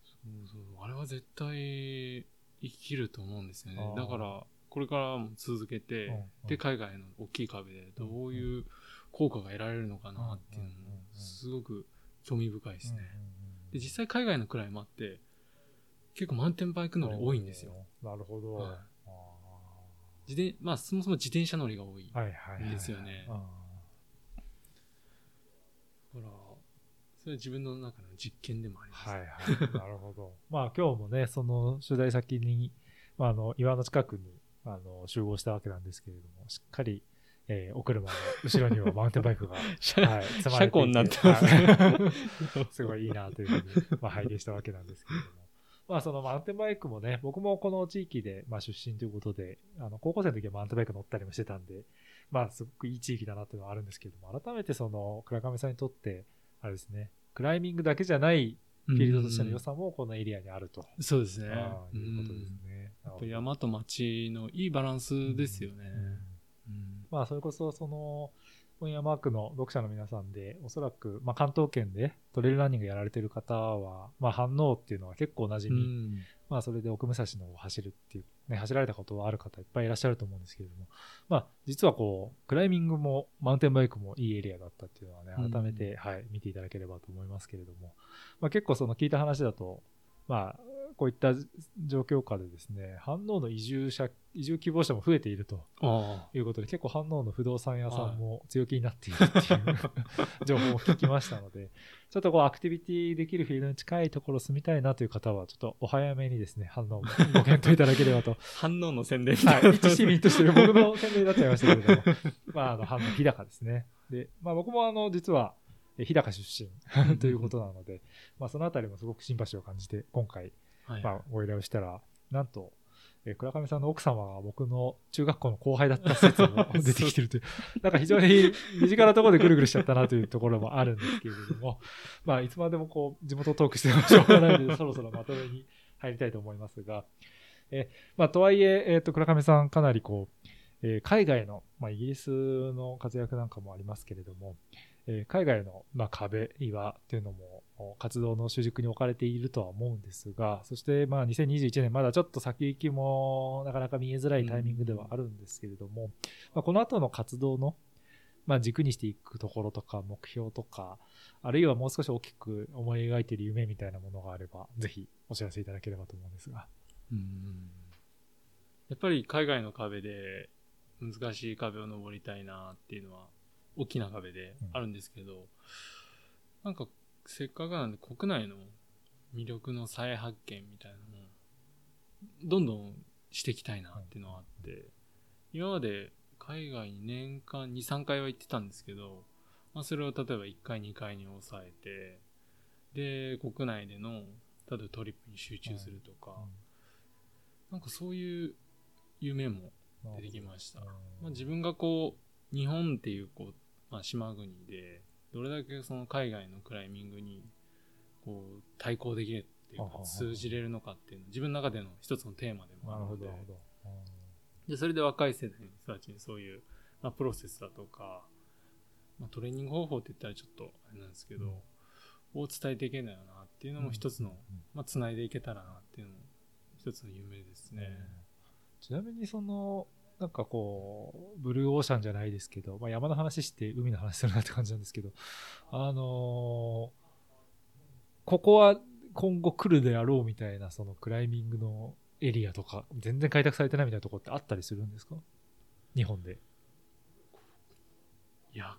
そうそうあれは絶対生きると思うんですよね。だから、これからも続けて、うんうん。で、海外の大きい壁でどういう効果が得られるのかなっていうのもすごく興味深いですね。で、実際海外のクライマーって、結構マウンテンバイク乗り多いんですよ。なるほど。はい。あ自転、まあ、そもそも自転車乗りが多い。ーはいはいはい。ですから、それは自分の中の実験でもあります。ーはいはい。なるほど。まあ今日もね、その取材先に、まあ、あの岩の近くにあの集合したわけなんですけれども、しっかり、えーお車の後ろにはマウンテンバイクが、車 はい、積まれていて車庫になってます すごいいいなというふうに、まあ、拝見したわけなんですけれども。まあそのマウンテンバイクもね、僕もこの地域で、まあ、出身ということで、あの高校生の時はマウンテンバイク乗ったりもしてたんで、まあすごくいい地域だなっていうのはあるんですけれども、改めてその倉上さんにとって、あれですね、クライミングだけじゃないフィールドとしての良さもこのエリアにあると、そうですね。ああいうことですうんね。やっぱり山と町のいいバランスですよね。まあ、それこそ、その、本屋マークの読者の皆さんで、おそらく、まあ、関東圏でトレイルランニングやられてる方は、まあ、反応っていうのは結構おなじみ、うん。まあ、それで奥武蔵の方を走るっていう、ね、走られたことはある方いっぱいいらっしゃると思うんですけれども、まあ、実はこう、クライミングもマウンテンバイクもいいエリアだったっていうのはね、改めて、はい、見ていただければと思いますけれども、まあ、結構その聞いた話だと、まあ、こういった状況下でですね、反応の移住者、移住希望者も増えているとあいうことで、結構反応の不動産屋さんも強気になっているっていう 情報を聞きましたので、ちょっとこうアクティビティできるフィールドに近いところ住みたいなという方は、ちょっとお早めにですね、反応をご検討いただければと。あ 反応の宣伝みはい、一市民として僕の宣伝になっちゃいましたけれども、まあ、あの、反応日高ですね。で、まあ僕もあの、実は、え日高出身ということなので、まあそのあたりもすごくシンパシーを感じて、今回、はい。まあ、ご依頼をしたら、なんと、えー倉上さんの奥様が僕の中学校の後輩だった説も 出てきてるという、なんか非常に身近なところでぐるぐるしちゃったなというところもあるんですけれども、まあ、いつまでもこう、地元トークしてもしょうがないので、そろそろまとめに入りたいと思いますが、えーまあ、とはいえ、えっ、と、倉上さんかなりこう、えー海外の、まあ、イギリスの活躍なんかもありますけれども、えー海外の、まあ、壁、岩っていうのも活動の主軸に置かれているとは思うんですが、そしてまあ2021年、まだちょっと先行きもなかなか見えづらいタイミングではあるんですけれども、まあ、この後の活動の、まあ、軸にしていくところとか目標とか、あるいはもう少し大きく思い描いている夢みたいなものがあれば、ぜひお知らせいただければと思うんですが。うんやっぱり海外の壁で難しい壁を登りたいなっていうのは大きな壁であるんですけど、なんかせっかくなんで国内の魅力の再発見みたいなのをどんどんしていきたいなっていうのはあって、今まで海外に年間2、3回は行ってたんですけど、まあそれを例えば1回、2回に抑えて、で、国内での、例えばトリップに集中するとか、なんかそういう夢も出てきました。まあ、自分がこう、日本っていうこう、まあ、島国で、どれだけその海外のクライミングに、こう、対抗できるっていうか、通じれるのかっていうの、自分の中での一つのテーマでもあるので。で、それで若い世代の人たちにそういう、まあ、プロセスだとか、まあ、トレーニング方法って言ったらちょっとあれなんですけど、を伝えていけないよなっていうのも一つの、まあ、繋いでいけたらなっていうのも一つの夢ですね。ちなみにその、なんかこう、ブルーオーシャンじゃないですけど、まあ、山の話して海の話するなって感じなんですけど、あのーここは今後来るであろうみたいな、そのクライミングのエリアとか、全然開拓されてないみたいなところってあったりするんですか？日本で。いや、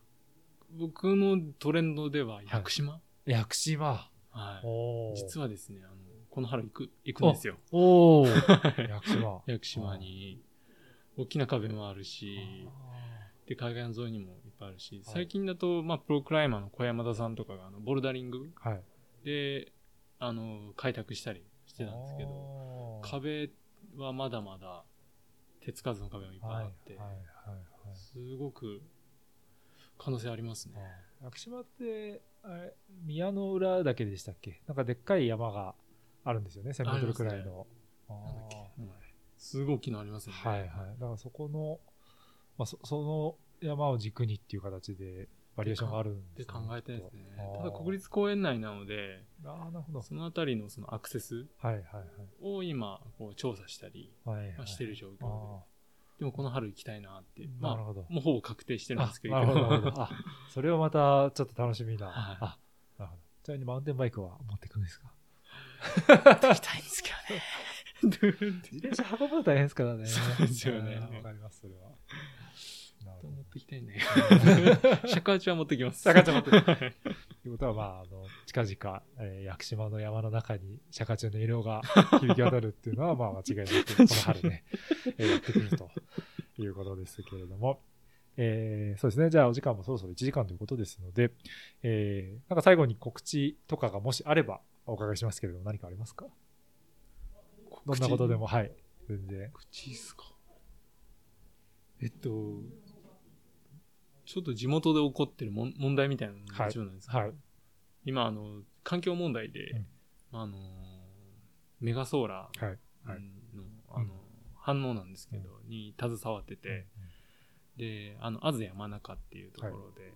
僕のトレンドでは屋久島、屋久島。はい実はですね、あの、この春行く、行くんですよ。おお 屋久島。屋久島に、大きな壁もあるし、で、海岸沿いにもいっぱいあるし、最近だと、まあ、プロクライマーの小山田さんとかが、あの、ボルダリングはい。で、あの、開拓したりしてたんですけど、ど壁はまだまだ手つかずの壁もいっぱいはいあって、すごく可能性ありますね。屋久島ってあれ宮の浦だけでしたっけ？なんかでっかい山があるんですよね1000メートルくらいの。なんだっけすごい大きいのありますよね。はいはい。だからそこの、まあ、そその山を軸にっていう形でバリエーションがあるんってですね。考えてですね。ただ国立公園内なので、あなるほど。そのあたりのそのアクセスはいはいはい。を今こう調査したりしてる状況で、あでもこの春行きたいなって、ーまあなるほど。もうほぼ確定してるんですけど、あなるほどなるほど。あそれはまたちょっと楽しみな、はい。あなるほど。ちなみにマウンテンバイクは持ってくんですか？行きたいんですけどね。自転車運ぶの大変ですからねそうですよねうんわかりますそれは持ってきたいね。尺八は持ってきます。尺八は持ってきます。ということは、まあ、あの、近々、えー、屋久島の山の中に釈迦中の色が響き渡るっていうのは、まあ、間違いなく、この春ね、えーやってくるということですけれども、えーそうですね。じゃあ、お時間もそろそろ1時間ということですので、えーなんか最後に告知とかがもしあればお伺いしますけれども、何かありますか？どんなことでも、はい。全然。口っすか。えっと、ちょっと地元で起こってるもん問題みたいなのももちろんなんですけど、はい。今、あの、環境問題で、うんあの、メガソーラーはい。はい。の、あの、反応なんですけど、に携わってて、で、あの、あず山中っていうところで、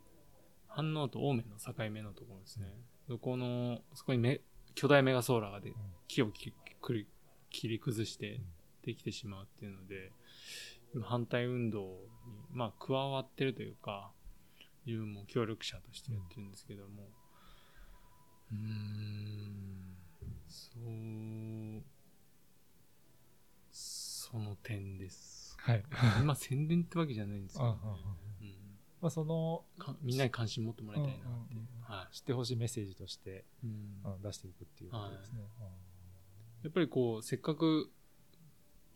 反応と青梅の境目のところですね。そこの、そこにめ巨大メガソーラーがで、木を切り切り崩してできてしまうっていうので、今反対運動に、まあ、加わってるというか、自分も協力者としてやってるんですけども、うーん、そう、その点です。はい。今宣伝ってわけじゃないんですうんうんよ、うんね。まあ、その、みんなに関心持ってもらいたいなって。は知ってほしいメッセージとして、い。うんうん出していくっていうことですね。やっぱりこう、せっかく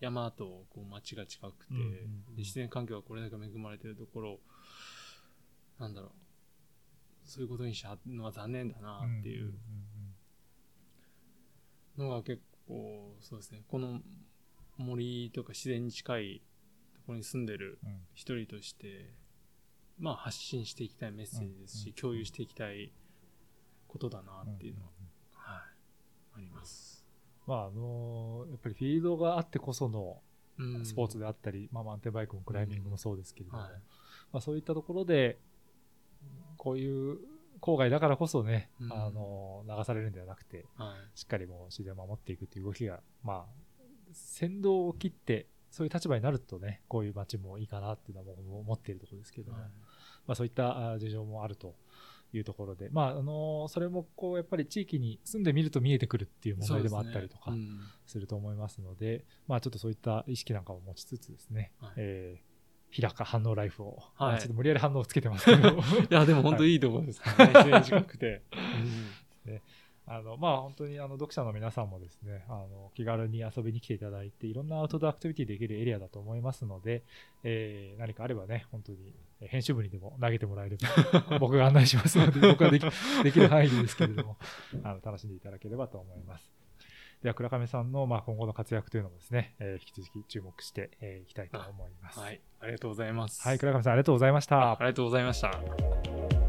山とこう町が近くて、うんうんうん。で自然環境がこれだけ恵まれてるところ、なんだろう、そういうことにしちゃうのは残念だなっていう。のが結構、そうですね、この森とか自然に近いところに住んでる一人として、まあ発信していきたいメッセージですし、うん共有していきたいことだなっていうのは、うん。はい、あります。まああのやっぱりフィールドがあってこそのうん。スポーツであったり、まあ、マウンテンバイクもクライミングもそうですけれども、はい。まあ、そういったところでこういう郊外だからこそね、うん。あの流されるんではなくてはい。しっかりもう自然を守っていくっていう動きがまあ先導を切ってそういう立場になるとねこういう街もいいかなっていうのはもう思っているところですけども、はい。まあ、そういったあ事情もあるというところで、まああのそれもこうやっぱり地域に住んでみると見えてくるっていう問題でもあったりとかすると思いますので、まあ、ちょっとそういった意識なんかも持ちつつですね、はい。えー、平か反応ライフを、はい。まあちょっと無理やり反応をつけてますけど。う んいや、でも本当い。いところ です。ね。くて。あのまあ本当にあの読者の皆さんもですねあの気軽に遊びに来ていただいていろんなアウトドアアクティビティできるエリアだと思いますので、えー何かあればね本当にえー編集部にでも投げてもらえれば 僕が案内しますので 僕はできできる範囲ですけれどもあの楽しんでいただければと思いますでは倉上さんのまあ今後の活躍というのもですね、えー引き続き注目してえーいきたいと思いますはい。ありがとうございます。はい倉上さんありがとうございましたありがとうございました。